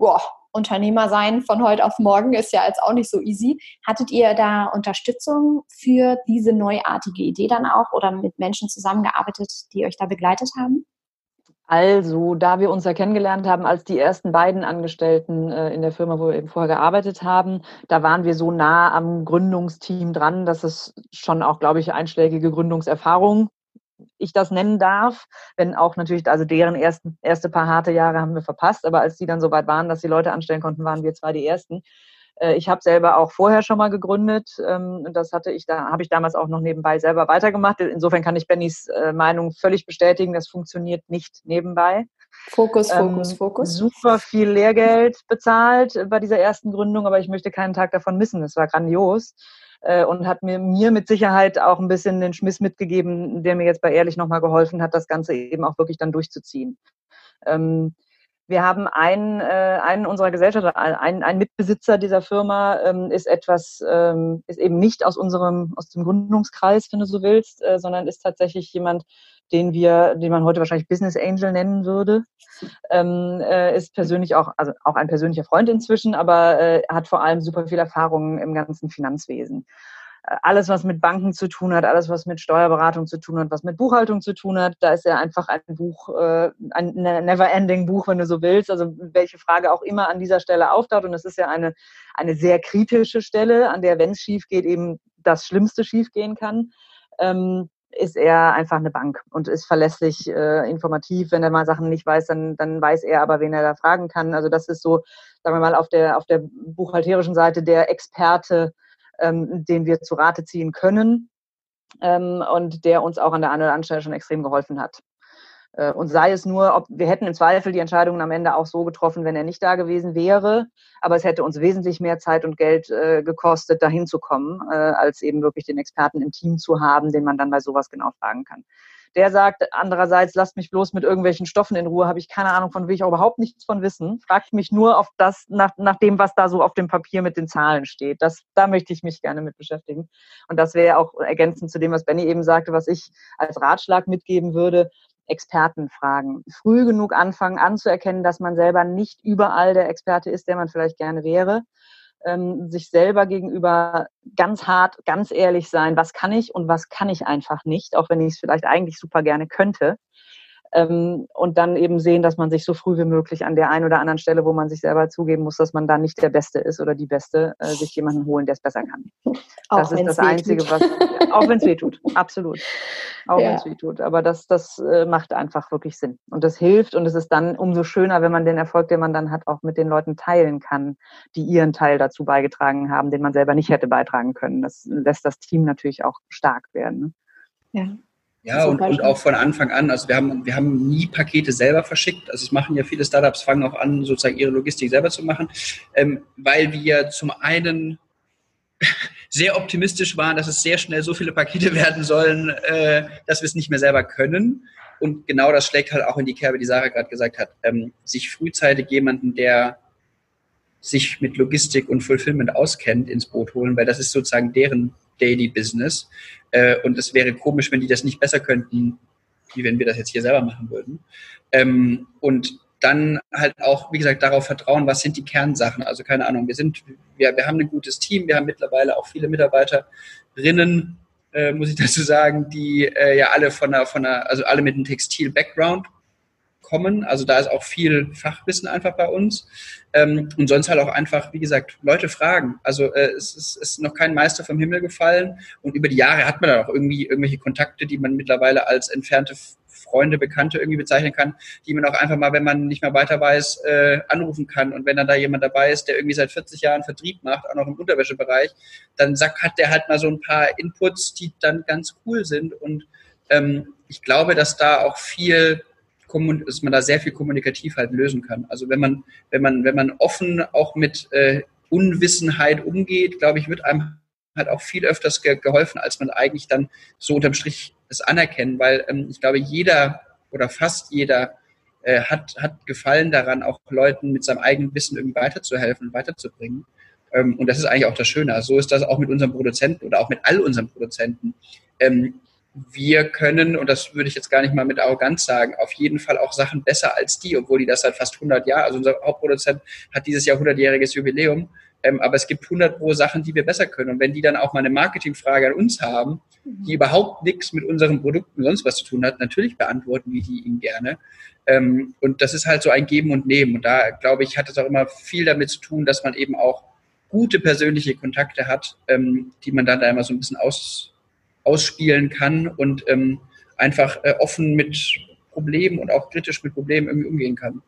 boah, Unternehmer sein von heute auf morgen ist ja jetzt auch nicht so easy. Hattet ihr da Unterstützung für diese neuartige Idee dann auch oder mit Menschen zusammengearbeitet, die euch da begleitet haben? Also, da wir uns ja kennengelernt haben als die ersten beiden Angestellten äh, in der Firma, wo wir eben vorher gearbeitet haben, da waren wir so nah am Gründungsteam dran, dass es schon auch, glaube ich, einschlägige Gründungserfahrungen ich das nennen darf, wenn auch natürlich, also deren ersten, erste paar harte Jahre haben wir verpasst, aber als die dann so weit waren, dass die Leute anstellen konnten, waren wir zwar die Ersten. Äh, ich habe selber auch vorher schon mal gegründet. Ähm, das hatte ich da, habe ich damals auch noch nebenbei selber weitergemacht. Insofern kann ich Bennys äh, Meinung völlig bestätigen. Das funktioniert nicht nebenbei. Fokus, Fokus, ähm, Fokus. Super viel Lehrgeld bezahlt bei dieser ersten Gründung, aber ich möchte keinen Tag davon missen. Es war grandios äh, und hat mir, mir mit Sicherheit auch ein bisschen den Schmiss mitgegeben, der mir jetzt bei Ehrlich nochmal geholfen hat, das Ganze eben auch wirklich dann durchzuziehen. Ähm, wir haben einen, äh, einen unserer Gesellschafter, ein, ein Mitbesitzer dieser Firma ähm, ist etwas, ähm, ist eben nicht aus unserem, aus dem Gründungskreis, wenn du so willst, äh, sondern ist tatsächlich jemand, den wir, den man heute wahrscheinlich Business Angel nennen würde. Ähm, äh, ist persönlich auch, also auch ein persönlicher Freund inzwischen, aber äh, hat vor allem super viel Erfahrung im ganzen Finanzwesen alles, was mit Banken zu tun hat, alles, was mit Steuerberatung zu tun hat, was mit Buchhaltung zu tun hat, da ist ja einfach ein Buch, äh, ein ne, never-ending Buch, wenn du so willst. Also welche Frage auch immer an dieser Stelle auftaucht. Und es ist ja eine, eine sehr kritische Stelle, an der, wenn es schief geht, eben das Schlimmste schief gehen kann. Ähm, ist er einfach eine Bank und ist verlässlich äh, informativ. Wenn er mal Sachen nicht weiß, dann, dann weiß er aber, wen er da fragen kann. Also das ist so, sagen wir mal, auf der, auf der buchhalterischen Seite der Experte ähm, den wir zu Rate ziehen können ähm, und der uns auch an der einen oder anderen Stelle schon extrem geholfen hat. Äh, und sei es nur, ob wir hätten im Zweifel die Entscheidungen am Ende auch so getroffen, wenn er nicht da gewesen wäre, aber es hätte uns wesentlich mehr Zeit und Geld äh, gekostet, dahin zu kommen, äh, als eben wirklich den Experten im Team zu haben, den man dann bei sowas genau fragen kann. Der sagt andererseits, lasst mich bloß mit irgendwelchen Stoffen in Ruhe, habe ich keine Ahnung von, will ich auch überhaupt nichts von wissen. Fragt mich nur auf das, nach, nach dem, was da so auf dem Papier mit den Zahlen steht. Das, da möchte ich mich gerne mit beschäftigen. Und das wäre auch ergänzend zu dem, was Benny eben sagte, was ich als Ratschlag mitgeben würde. Experten fragen. Früh genug anfangen anzuerkennen, dass man selber nicht überall der Experte ist, der man vielleicht gerne wäre ähm, sich selber gegenüber ganz hart, ganz ehrlich sein, was kann ich und was kann ich einfach nicht, auch wenn ich es vielleicht eigentlich super gerne könnte. Ähm, und dann eben sehen, dass man sich so früh wie möglich an der einen oder anderen Stelle, wo man sich selber zugeben muss, dass man da nicht der Beste ist oder die Beste, äh, sich jemanden holen, der es besser kann. Auch das ist das Einzige, was, <laughs> <laughs> auch wenn es weh tut, absolut. Auch ja. wenn es weh tut. Aber das, das äh, macht einfach wirklich Sinn. Und das hilft und es ist dann umso schöner, wenn man den Erfolg, den man dann hat, auch mit den Leuten teilen kann, die ihren Teil dazu beigetragen haben, den man selber nicht hätte beitragen können. Das lässt das Team natürlich auch stark werden. Ne? Ja. Ja, und, und auch von Anfang an, also wir haben, wir haben nie Pakete selber verschickt. Also es machen ja viele Startups, fangen auch an, sozusagen ihre Logistik selber zu machen, ähm, weil wir zum einen sehr optimistisch waren, dass es sehr schnell so viele Pakete <laughs> werden sollen, äh, dass wir es nicht mehr selber können. Und genau das schlägt halt auch in die Kerbe, die Sarah gerade gesagt hat. Ähm, sich frühzeitig jemanden, der sich mit Logistik und Fulfillment auskennt, ins Boot holen, weil das ist sozusagen deren Daily Business. Äh, und es wäre komisch, wenn die das nicht besser könnten, wie wenn wir das jetzt hier selber machen würden. Ähm, und dann halt auch, wie gesagt, darauf vertrauen, was sind die Kernsachen. Also keine Ahnung, wir sind, wir, wir haben ein gutes Team, wir haben mittlerweile auch viele Mitarbeiterinnen, äh, muss ich <laughs> dazu sagen, die äh, ja alle von einer, von einer, also alle mit einem Textil-Background kommen. Also da ist auch viel Fachwissen einfach bei uns. Ähm, und sonst halt auch einfach, wie gesagt, Leute fragen. Also äh, es ist, ist noch kein Meister vom Himmel gefallen. Und über die Jahre hat man dann auch irgendwie irgendwelche Kontakte, die man mittlerweile als entfernte Freunde, Bekannte irgendwie bezeichnen kann, die man auch einfach mal, wenn man nicht mehr weiter weiß, äh, anrufen kann. Und wenn dann da jemand dabei ist, der irgendwie seit 40 Jahren Vertrieb macht, auch noch im Unterwäschebereich, dann sagt, hat der halt mal so ein paar Inputs, die dann ganz cool sind. Und ähm, ich glaube, dass da auch viel dass man da sehr viel kommunikativ halt lösen kann. Also wenn man, wenn man, wenn man offen auch mit äh, Unwissenheit umgeht, glaube ich, wird einem halt auch viel öfters ge geholfen, als man eigentlich dann so unterm Strich es anerkennen, weil ähm, ich glaube, jeder oder fast jeder äh, hat, hat Gefallen daran, auch Leuten mit seinem eigenen Wissen irgendwie weiterzuhelfen und weiterzubringen. Ähm, und das ist eigentlich auch das Schöne. Also so ist das auch mit unseren Produzenten oder auch mit all unseren Produzenten. Ähm, wir können, und das würde ich jetzt gar nicht mal mit Arroganz sagen, auf jeden Fall auch Sachen besser als die, obwohl die das seit fast 100 Jahren, also unser Hauptproduzent hat dieses Jahr 100-jähriges Jubiläum, ähm, aber es gibt 100 pro Sachen, die wir besser können. Und wenn die dann auch mal eine Marketingfrage an uns haben, die überhaupt nichts mit unseren Produkten sonst was zu tun hat, natürlich beantworten wir die ihnen gerne. Ähm, und das ist halt so ein Geben und Nehmen. Und da, glaube ich, hat es auch immer viel damit zu tun, dass man eben auch gute persönliche Kontakte hat, ähm, die man dann da immer so ein bisschen aus, ausspielen kann und ähm, einfach äh, offen mit Problemen und auch kritisch mit Problemen irgendwie umgehen kann.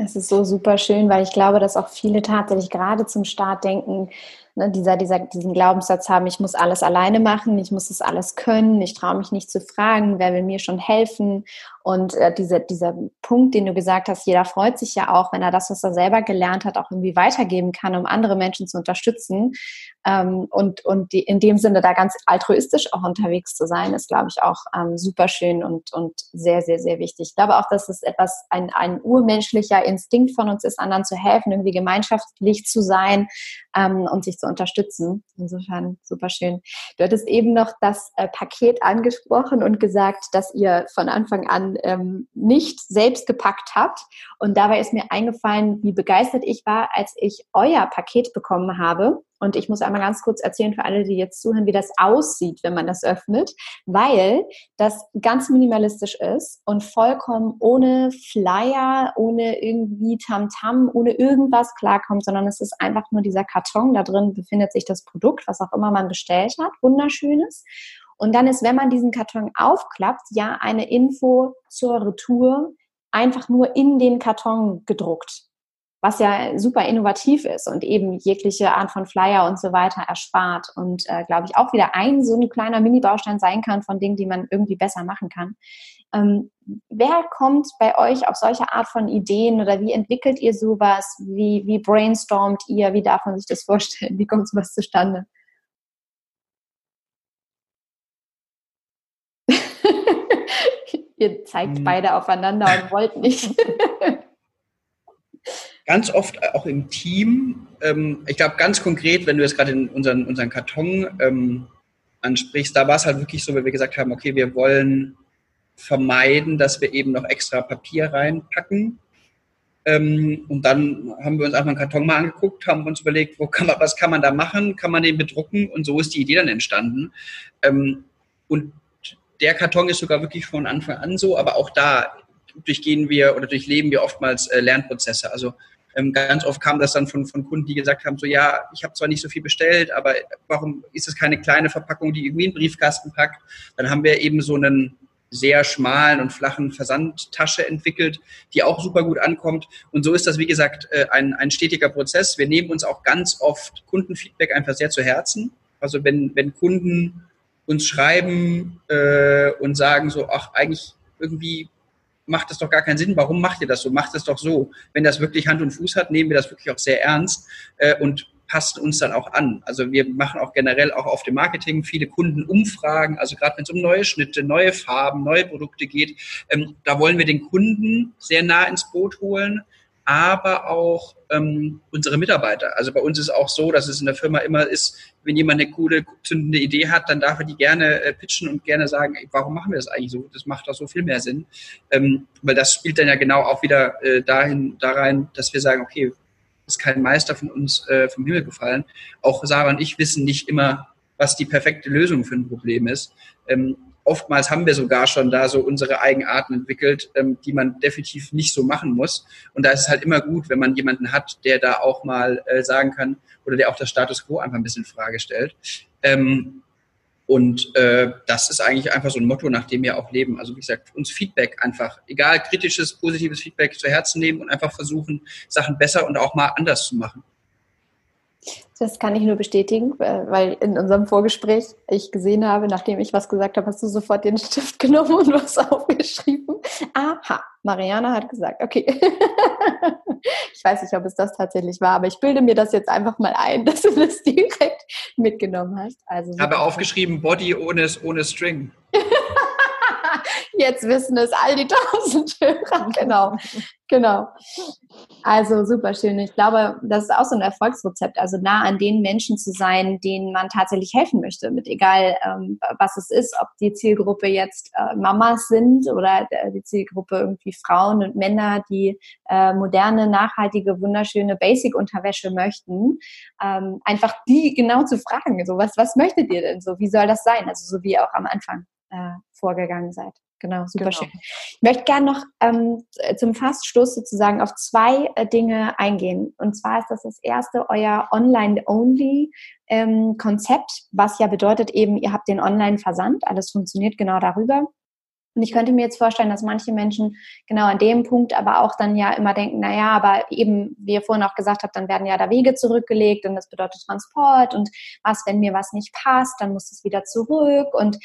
Das ist so super schön, weil ich glaube, dass auch viele tatsächlich gerade zum Start denken, ne, dieser, dieser, diesen Glaubenssatz haben, ich muss alles alleine machen, ich muss es alles können, ich traue mich nicht zu fragen, wer will mir schon helfen. Und äh, diese, dieser Punkt, den du gesagt hast, jeder freut sich ja auch, wenn er das, was er selber gelernt hat, auch irgendwie weitergeben kann, um andere Menschen zu unterstützen. Ähm, und und die, in dem Sinne da ganz altruistisch auch unterwegs zu sein, ist, glaube ich, auch ähm, super schön und, und sehr, sehr, sehr wichtig. Ich glaube auch, dass es etwas, ein, ein urmenschlicher Instinkt von uns ist, anderen zu helfen, irgendwie gemeinschaftlich zu sein ähm, und sich zu unterstützen. Insofern super schön. Du hattest eben noch das äh, Paket angesprochen und gesagt, dass ihr von Anfang an ähm, nicht selbst gepackt habt. Und dabei ist mir eingefallen, wie begeistert ich war, als ich euer Paket bekommen habe. Und ich muss einmal ganz kurz erzählen für alle, die jetzt zuhören, wie das aussieht, wenn man das öffnet, weil das ganz minimalistisch ist und vollkommen ohne Flyer, ohne irgendwie Tamtam, -Tam, ohne irgendwas klarkommt, sondern es ist einfach nur dieser Karton. Da drin befindet sich das Produkt, was auch immer man bestellt hat. Wunderschönes. Und dann ist, wenn man diesen Karton aufklappt, ja eine Info zur Retour einfach nur in den Karton gedruckt. Was ja super innovativ ist und eben jegliche Art von Flyer und so weiter erspart und äh, glaube ich auch wieder ein so ein kleiner Mini-Baustein sein kann von Dingen, die man irgendwie besser machen kann. Ähm, wer kommt bei euch auf solche Art von Ideen oder wie entwickelt ihr sowas? Wie, wie brainstormt ihr? Wie darf man sich das vorstellen? Wie kommt sowas zustande? Ihr zeigt hm. beide aufeinander und <laughs> wollt nicht. ganz oft auch im Team. Ähm, ich glaube, ganz konkret, wenn du jetzt gerade in unseren, unseren Karton ähm, ansprichst, da war es halt wirklich so, weil wir gesagt haben, okay, wir wollen vermeiden, dass wir eben noch extra Papier reinpacken. Ähm, und dann haben wir uns einfach einen Karton mal angeguckt, haben uns überlegt, wo kann man, was kann man da machen, kann man den bedrucken und so ist die Idee dann entstanden. Ähm, und der Karton ist sogar wirklich von Anfang an so, aber auch da durchgehen wir oder durchleben wir oftmals äh, Lernprozesse. Also ähm, ganz oft kam das dann von, von Kunden, die gesagt haben, so ja, ich habe zwar nicht so viel bestellt, aber warum ist es keine kleine Verpackung, die irgendwie in den Briefkasten packt? Dann haben wir eben so einen sehr schmalen und flachen Versandtasche entwickelt, die auch super gut ankommt. Und so ist das, wie gesagt, äh, ein, ein stetiger Prozess. Wir nehmen uns auch ganz oft Kundenfeedback einfach sehr zu Herzen. Also wenn, wenn Kunden uns schreiben äh, und sagen so, ach, eigentlich irgendwie macht das doch gar keinen Sinn. Warum macht ihr das so? Macht es doch so. Wenn das wirklich Hand und Fuß hat, nehmen wir das wirklich auch sehr ernst äh, und passen uns dann auch an. Also wir machen auch generell auch auf dem Marketing viele Kundenumfragen, also gerade wenn es um neue Schnitte, neue Farben, neue Produkte geht, ähm, da wollen wir den Kunden sehr nah ins Boot holen, aber auch ähm, unsere Mitarbeiter. Also bei uns ist auch so, dass es in der Firma immer ist, wenn jemand eine coole, zündende Idee hat, dann darf er die gerne äh, pitchen und gerne sagen, ey, warum machen wir das eigentlich so? Das macht doch so viel mehr Sinn. Ähm, weil das spielt dann ja genau auch wieder äh, dahin, da rein, dass wir sagen, okay, ist kein Meister von uns äh, vom Himmel gefallen. Auch Sarah und ich wissen nicht immer, was die perfekte Lösung für ein Problem ist. Ähm, oftmals haben wir sogar schon da so unsere Eigenarten entwickelt, ähm, die man definitiv nicht so machen muss. Und da ist es halt immer gut, wenn man jemanden hat, der da auch mal äh, sagen kann oder der auch das Status quo einfach ein bisschen in Frage stellt. Ähm, und äh, das ist eigentlich einfach so ein Motto, nach dem wir auch leben. Also wie gesagt, uns Feedback einfach, egal kritisches, positives Feedback zu Herzen nehmen und einfach versuchen, Sachen besser und auch mal anders zu machen. Das kann ich nur bestätigen, äh, weil in unserem Vorgespräch ich gesehen habe, nachdem ich was gesagt habe, hast du sofort den Stift <laughs> genommen und was aufgeschrieben. Aha, Mariana hat gesagt, okay. <laughs> ich weiß nicht, ob es das tatsächlich war, aber ich bilde mir das jetzt einfach mal ein, <laughs> dass du das direkt mitgenommen hast. Also ich habe aufgeschrieben, Body ohne, ohne String. Jetzt wissen es all die <laughs> tausend Hörer. Genau, genau. Also super schön. Ich glaube, das ist auch so ein Erfolgsrezept, also nah an den Menschen zu sein, denen man tatsächlich helfen möchte, mit egal ähm, was es ist, ob die Zielgruppe jetzt äh, Mamas sind oder äh, die Zielgruppe irgendwie Frauen und Männer, die äh, moderne, nachhaltige, wunderschöne Basic-Unterwäsche möchten. Ähm, einfach die genau zu fragen, so was, was möchtet ihr denn so? Wie soll das sein? Also so wie auch am Anfang äh, vorgegangen seid. Genau, super genau. schön. Ich möchte gerne noch ähm, zum Faststoß sozusagen auf zwei äh, Dinge eingehen. Und zwar ist das das erste, euer Online-Only-Konzept, ähm, was ja bedeutet eben, ihr habt den Online-Versand, alles funktioniert genau darüber. Und ich könnte mir jetzt vorstellen, dass manche Menschen genau an dem Punkt aber auch dann ja immer denken, naja, aber eben, wie ihr vorhin auch gesagt habt, dann werden ja da Wege zurückgelegt und das bedeutet Transport und was, wenn mir was nicht passt, dann muss es wieder zurück und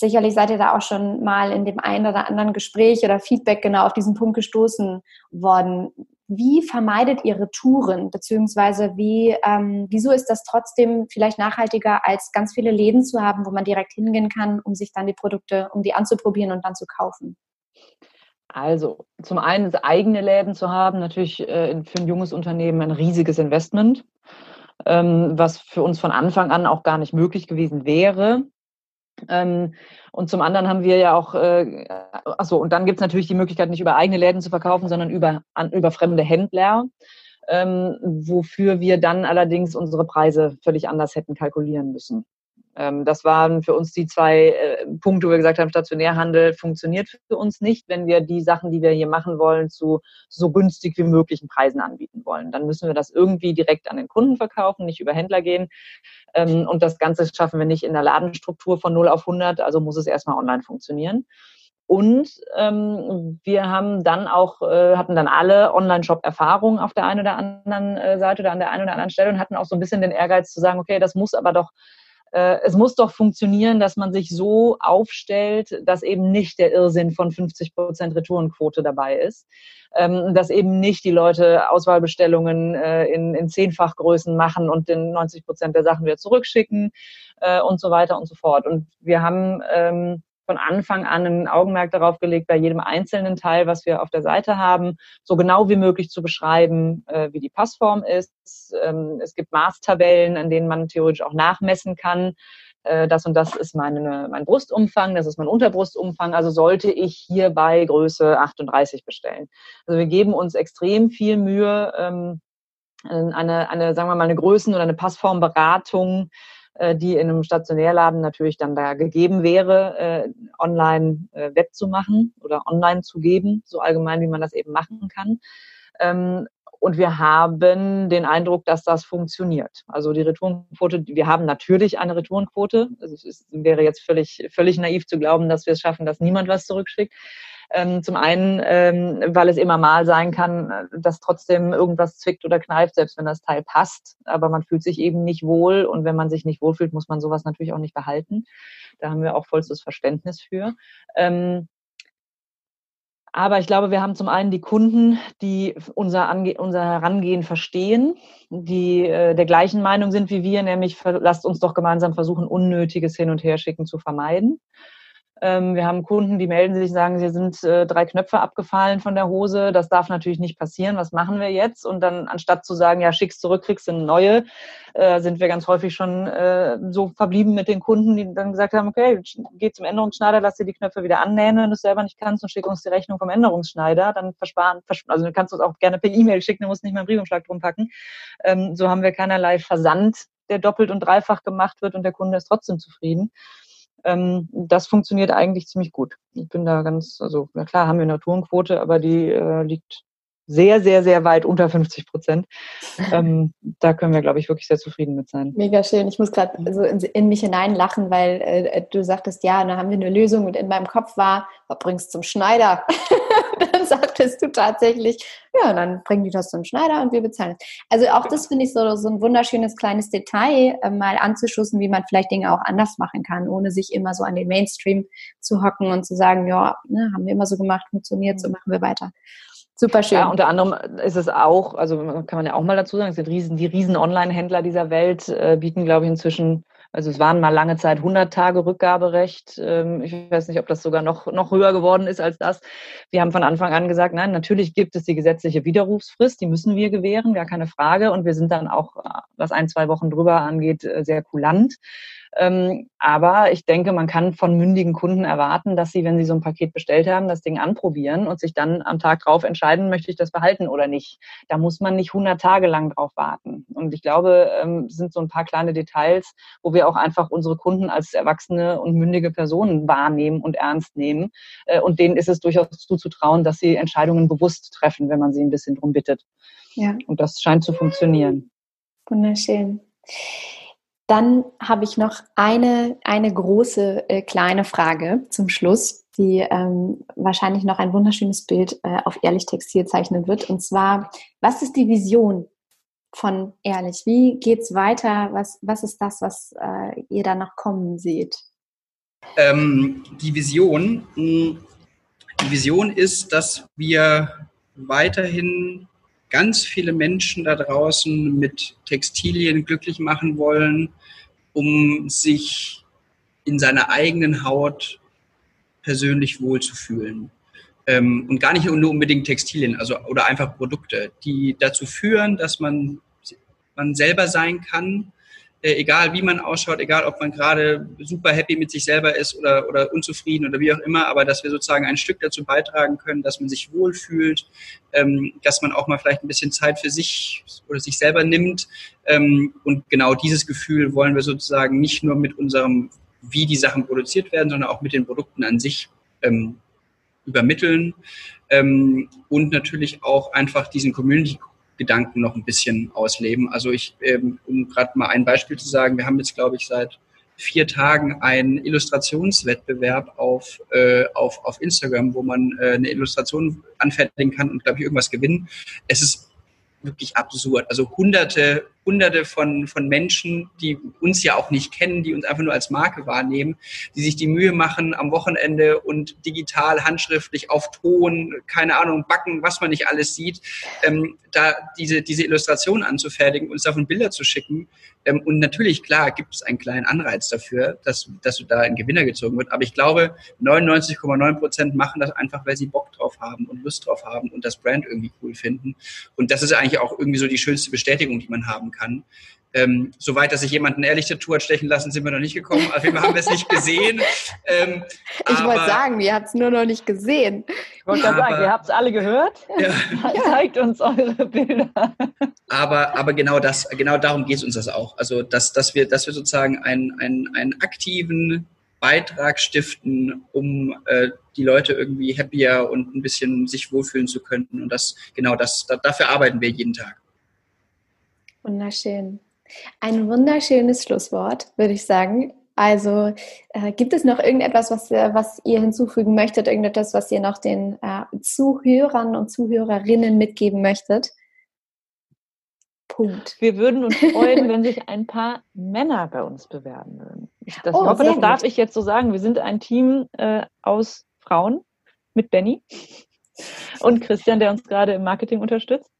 sicherlich seid ihr da auch schon mal in dem einen oder anderen Gespräch oder Feedback genau auf diesen Punkt gestoßen worden. Wie vermeidet ihr Retouren, beziehungsweise wie, ähm, wieso ist das trotzdem vielleicht nachhaltiger, als ganz viele Läden zu haben, wo man direkt hingehen kann, um sich dann die Produkte, um die anzuprobieren und dann zu kaufen? Also zum einen eigene Läden zu haben, natürlich äh, für ein junges Unternehmen ein riesiges Investment, ähm, was für uns von Anfang an auch gar nicht möglich gewesen wäre. Ähm, und zum anderen haben wir ja auch, äh, achso, und dann gibt es natürlich die Möglichkeit, nicht über eigene Läden zu verkaufen, sondern über, an, über fremde Händler, ähm, wofür wir dann allerdings unsere Preise völlig anders hätten kalkulieren müssen. Ähm, das waren für uns die zwei äh, Punkte, wo wir gesagt haben, Stationärhandel funktioniert für uns nicht, wenn wir die Sachen, die wir hier machen wollen, zu so günstig wie möglichen Preisen anbieten wollen. Dann müssen wir das irgendwie direkt an den Kunden verkaufen, nicht über Händler gehen. Ähm, und das Ganze schaffen wir nicht in der Ladenstruktur von 0 auf 100, also muss es erstmal online funktionieren. Und ähm, wir haben dann auch, äh, hatten dann alle Online-Shop-Erfahrungen auf der einen oder anderen äh, Seite oder an der einen oder anderen Stelle und hatten auch so ein bisschen den Ehrgeiz zu sagen, okay, das muss aber doch es muss doch funktionieren, dass man sich so aufstellt, dass eben nicht der Irrsinn von 50 Prozent Retourenquote dabei ist, ähm, dass eben nicht die Leute Auswahlbestellungen äh, in, in Zehnfachgrößen machen und den 90 Prozent der Sachen wieder zurückschicken äh, und so weiter und so fort. Und wir haben ähm, von Anfang an ein Augenmerk darauf gelegt, bei jedem einzelnen Teil, was wir auf der Seite haben, so genau wie möglich zu beschreiben, äh, wie die Passform ist. Ähm, es gibt Maßtabellen, an denen man theoretisch auch nachmessen kann. Äh, das und das ist meine, mein Brustumfang, das ist mein Unterbrustumfang. Also sollte ich hier bei Größe 38 bestellen. Also wir geben uns extrem viel Mühe, ähm, eine, eine, sagen wir mal, eine Größen- oder eine Passformberatung äh, die in einem Stationärladen natürlich dann da gegeben wäre, äh, online äh, wettzumachen oder online zu geben, so allgemein, wie man das eben machen kann. Ähm, und wir haben den Eindruck, dass das funktioniert. Also die Retourenquote, wir haben natürlich eine Retourenquote. Also es ist, wäre jetzt völlig, völlig naiv zu glauben, dass wir es schaffen, dass niemand was zurückschickt. Ähm, zum einen, ähm, weil es immer mal sein kann, äh, dass trotzdem irgendwas zwickt oder kneift, selbst wenn das Teil passt. Aber man fühlt sich eben nicht wohl. Und wenn man sich nicht wohlfühlt, muss man sowas natürlich auch nicht behalten. Da haben wir auch vollstes Verständnis für. Ähm, aber ich glaube, wir haben zum einen die Kunden, die unser, Ange unser Herangehen verstehen, die äh, der gleichen Meinung sind wie wir, nämlich lasst uns doch gemeinsam versuchen, unnötiges Hin- und Herschicken zu vermeiden. Ähm, wir haben Kunden, die melden sich, sagen, sie sind äh, drei Knöpfe abgefallen von der Hose. Das darf natürlich nicht passieren. Was machen wir jetzt? Und dann anstatt zu sagen, ja, schick's zurück, kriegst du eine neue, äh, sind wir ganz häufig schon äh, so verblieben mit den Kunden, die dann gesagt haben, okay, geh zum Änderungsschneider, lass dir die Knöpfe wieder annähen, wenn du es selber nicht kannst und schick uns die Rechnung vom Änderungsschneider. Dann versparen, also du kannst uns auch gerne per E-Mail schicken, du musst nicht mal einen Briefumschlag drum packen. Ähm, so haben wir keinerlei Versand, der doppelt und dreifach gemacht wird und der Kunde ist trotzdem zufrieden ähm, das funktioniert eigentlich ziemlich gut. Ich bin da ganz, also na klar haben wir eine Tourenquote, aber die äh, liegt sehr, sehr, sehr weit unter 50 Prozent. <laughs> Ähm, da können wir, glaube ich, wirklich sehr zufrieden mit sein. Mega schön. Ich muss gerade so in, in, mich hineinlachen, weil äh, du sagtest, ja, da haben wir eine Lösung und in meinem Kopf war, bringst zum Schneider. <laughs> <laughs> dann sagtest du tatsächlich, ja, dann bringen die das zum Schneider und wir bezahlen es. Also auch das finde ich so, so ein wunderschönes kleines Detail, äh, mal anzuschussen, wie man vielleicht Dinge auch anders machen kann, ohne sich immer so an den Mainstream zu hocken und zu sagen, ja, ne, haben wir immer so gemacht, funktioniert, so mhm. machen wir weiter. Super schön. Ja, unter anderem ist es auch, also kann man ja auch mal dazu sagen, es sind riesen, die riesen Online-Händler dieser Welt äh, bieten, glaube ich, inzwischen, also es waren mal lange Zeit 100 Tage Rückgaberecht. Ähm, ich weiß nicht, ob das sogar noch, noch höher geworden ist als das. Wir haben von Anfang an gesagt, nein, natürlich gibt es die gesetzliche Widerrufsfrist, die müssen wir gewähren, gar keine Frage. Und wir sind dann auch, was ein, zwei Wochen drüber angeht, äh, sehr kulant. Ähm, aber ich denke, man kann von mündigen Kunden erwarten, dass sie, wenn sie so ein Paket bestellt haben, das Ding anprobieren und sich dann am Tag drauf entscheiden, möchte ich das behalten oder nicht. Da muss man nicht 100 Tage lang drauf warten. Und ich glaube, ähm, sind so ein paar kleine Details, wo wir auch einfach unsere Kunden als erwachsene und mündige Personen wahrnehmen und ernst nehmen. Äh, und denen ist es durchaus zuzutrauen, dass sie Entscheidungen bewusst treffen, wenn man sie ein bisschen drum bittet. Ja. Und das scheint zu funktionieren. Wunderschön. Dann habe ich noch eine, eine große äh, kleine Frage zum Schluss, die ähm, wahrscheinlich noch ein wunderschönes Bild äh, auf Ehrlich Textil zeichnen wird. Und zwar, was ist die Vision von Ehrlich? Wie geht's weiter? Was, was ist das, was äh, ihr da noch kommen seht? Ähm, die Vision, hm, die Vision ist, dass wir weiterhin ganz viele Menschen da draußen mit Textilien glücklich machen wollen, um sich in seiner eigenen Haut persönlich wohlzufühlen. Ähm, und gar nicht nur unbedingt Textilien, also oder einfach Produkte, die dazu führen, dass man, man selber sein kann, äh, egal wie man ausschaut, egal ob man gerade super happy mit sich selber ist oder, oder unzufrieden oder wie auch immer, aber dass wir sozusagen ein Stück dazu beitragen können, dass man sich wohlfühlt, ähm, dass man auch mal vielleicht ein bisschen Zeit für sich oder sich selber nimmt. Ähm, und genau dieses Gefühl wollen wir sozusagen nicht nur mit unserem, wie die Sachen produziert werden, sondern auch mit den Produkten an sich ähm, übermitteln. Ähm, und natürlich auch einfach diesen Community Gedanken noch ein bisschen ausleben. Also ich, ähm, um gerade mal ein Beispiel zu sagen, wir haben jetzt, glaube ich, seit vier Tagen einen Illustrationswettbewerb auf, äh, auf, auf Instagram, wo man äh, eine Illustration anfertigen kann und, glaube ich, irgendwas gewinnen. Es ist wirklich absurd. Also hunderte, hunderte von, von Menschen, die uns ja auch nicht kennen, die uns einfach nur als Marke wahrnehmen, die sich die Mühe machen, am Wochenende und digital, handschriftlich, auf Ton, keine Ahnung, backen, was man nicht alles sieht, ähm, da diese, diese Illustration anzufertigen, uns davon Bilder zu schicken. Ähm, und natürlich, klar, gibt es einen kleinen Anreiz dafür, dass, dass da ein Gewinner gezogen wird. Aber ich glaube, 99,9 Prozent machen das einfach, weil sie Bock drauf haben und Lust drauf haben und das Brand irgendwie cool finden. Und das ist eigentlich auch irgendwie so die schönste Bestätigung, die man haben kann. Ähm, Soweit, dass sich jemand eine ehrliche Tattoo hat stechen lassen, sind wir noch nicht gekommen. Auf jeden Fall haben wir es nicht gesehen. Ähm, ich wollte sagen, ihr habt es nur noch nicht gesehen. Ich wollte gerade sagen, ihr habt es alle gehört. Ja. <laughs> Zeigt uns eure Bilder. Aber, aber genau das, genau darum geht es uns das auch. Also, dass, dass, wir, dass wir sozusagen einen, einen, einen aktiven Beitrag stiften, um äh, die Leute irgendwie happier und ein bisschen sich wohlfühlen zu können. Und das, genau das, da, dafür arbeiten wir jeden Tag. Wunderschön. Ein wunderschönes Schlusswort, würde ich sagen. Also äh, gibt es noch irgendetwas, was, äh, was ihr hinzufügen möchtet, irgendetwas, was ihr noch den äh, Zuhörern und Zuhörerinnen mitgeben möchtet? Punkt. Wir würden uns freuen, <laughs> wenn sich ein paar Männer bei uns bewerben würden. Das, oh, ich hoffe, das gut. darf ich jetzt so sagen. Wir sind ein Team äh, aus Frauen mit Benny und Christian, der uns gerade im Marketing unterstützt.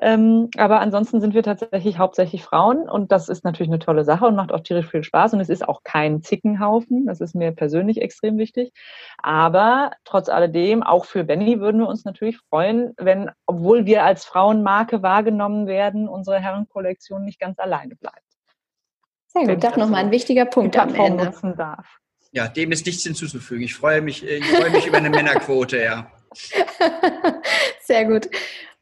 Ähm, aber ansonsten sind wir tatsächlich hauptsächlich Frauen und das ist natürlich eine tolle Sache und macht auch tierisch viel Spaß und es ist auch kein Zickenhaufen. Das ist mir persönlich extrem wichtig. Aber trotz alledem, auch für Benny würden wir uns natürlich freuen, wenn, obwohl wir als Frauenmarke wahrgenommen werden, unsere Herrenkollektion nicht ganz alleine bleibt. Sehr gut, doch nochmal ein wichtiger Punkt am Ende. Darf. Ja, dem ist nichts hinzuzufügen. Ich freue mich, ich freue mich über eine Männerquote, ja. <laughs> Sehr gut.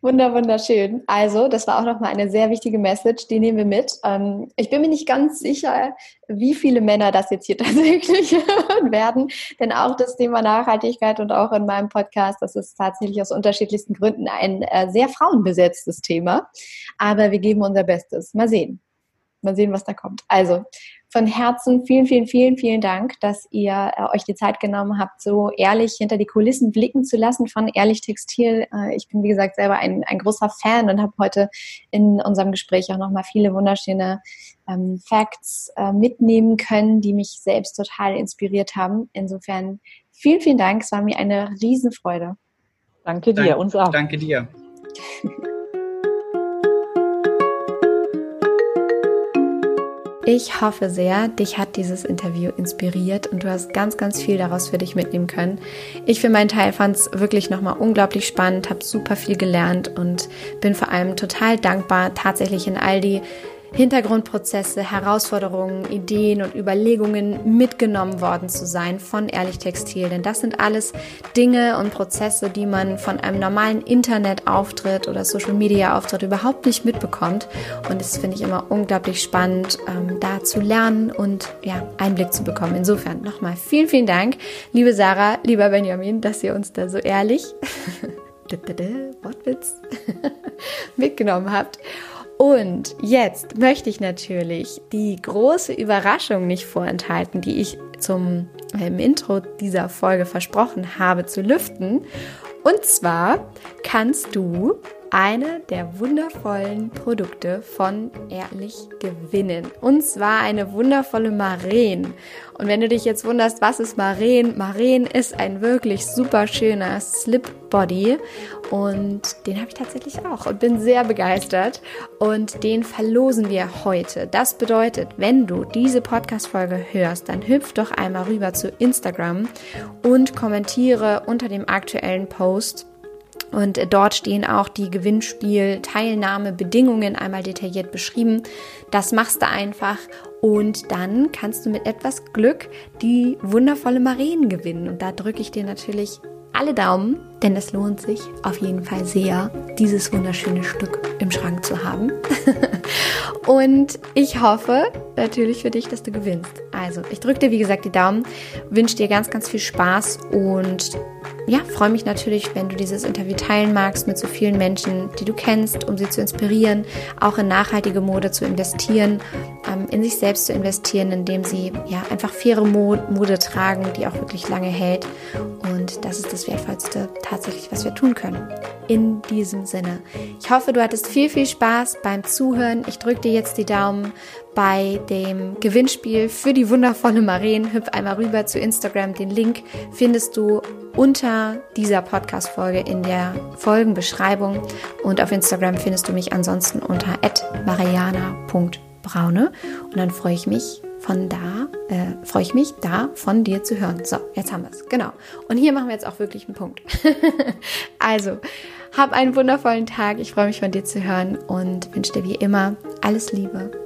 Wunder, wunderschön. Also, das war auch nochmal eine sehr wichtige Message, die nehmen wir mit. Ähm, ich bin mir nicht ganz sicher, wie viele Männer das jetzt hier <laughs> tatsächlich <laughs> werden, denn auch das Thema Nachhaltigkeit und auch in meinem Podcast, das ist tatsächlich aus unterschiedlichsten Gründen ein äh, sehr frauenbesetztes Thema. Aber wir geben unser Bestes. Mal sehen. Mal sehen, was da kommt. Also, von Herzen vielen, vielen, vielen, vielen Dank, dass ihr äh, euch die Zeit genommen habt, so ehrlich hinter die Kulissen blicken zu lassen von Ehrlich Textil. Äh, ich bin, wie gesagt, selber ein, ein großer Fan und habe heute in unserem Gespräch auch nochmal viele wunderschöne ähm, Facts äh, mitnehmen können, die mich selbst total inspiriert haben. Insofern vielen, vielen Dank. Es war mir eine Riesenfreude. Danke dir, Dank, uns auch. Danke dir. <laughs> Ich hoffe sehr, dich hat dieses Interview inspiriert und du hast ganz, ganz viel daraus für dich mitnehmen können. Ich für meinen Teil fand es wirklich nochmal unglaublich spannend, habe super viel gelernt und bin vor allem total dankbar, tatsächlich in all die Hintergrundprozesse, Herausforderungen, Ideen und Überlegungen mitgenommen worden zu sein von Ehrlich Textil. Denn das sind alles Dinge und Prozesse, die man von einem normalen Internetauftritt oder Social Media Auftritt überhaupt nicht mitbekommt. Und das finde ich immer unglaublich spannend, ähm, da zu lernen und ja, Einblick zu bekommen. Insofern nochmal vielen, vielen Dank, liebe Sarah, lieber Benjamin, dass ihr uns da so ehrlich <laughs> Wortwitz <laughs> mitgenommen habt. Und jetzt möchte ich natürlich die große Überraschung nicht vorenthalten, die ich zum im Intro dieser Folge versprochen habe zu lüften. Und zwar kannst du eine der wundervollen Produkte von Ehrlich gewinnen. Und zwar eine wundervolle Maren. Und wenn du dich jetzt wunderst, was ist Maren? Maren ist ein wirklich super schöner Slip Body und den habe ich tatsächlich auch und bin sehr begeistert und den verlosen wir heute. Das bedeutet, wenn du diese Podcast Folge hörst, dann hüpf doch einmal rüber zu Instagram und kommentiere unter dem aktuellen Post und dort stehen auch die Gewinnspiel-Teilnahmebedingungen einmal detailliert beschrieben. Das machst du einfach und dann kannst du mit etwas Glück die wundervolle Maren gewinnen. Und da drücke ich dir natürlich alle Daumen, denn es lohnt sich auf jeden Fall sehr, dieses wunderschöne Stück im Schrank zu haben. <laughs> und ich hoffe natürlich für dich, dass du gewinnst. Also, ich drücke dir wie gesagt die Daumen, wünsche dir ganz, ganz viel Spaß und ja, freue mich natürlich, wenn du dieses Interview teilen magst mit so vielen Menschen, die du kennst, um sie zu inspirieren, auch in nachhaltige Mode zu investieren, ähm, in sich selbst zu investieren, indem sie ja einfach faire Mode tragen, die auch wirklich lange hält. Und das ist das Wertvollste tatsächlich, was wir tun können. In diesem Sinne. Ich hoffe, du hattest viel, viel Spaß beim Zuhören. Ich drücke dir jetzt die Daumen bei dem Gewinnspiel für die wundervolle Maren. Hüpf einmal rüber zu Instagram. Den Link findest du unter dieser Podcast-Folge in der Folgenbeschreibung. Und auf Instagram findest du mich ansonsten unter mariana.braune. Und dann freue ich mich von da, äh, freue ich mich da von dir zu hören. So, jetzt haben wir es. Genau. Und hier machen wir jetzt auch wirklich einen Punkt. <laughs> also, hab einen wundervollen Tag. Ich freue mich von dir zu hören und wünsche dir wie immer alles Liebe.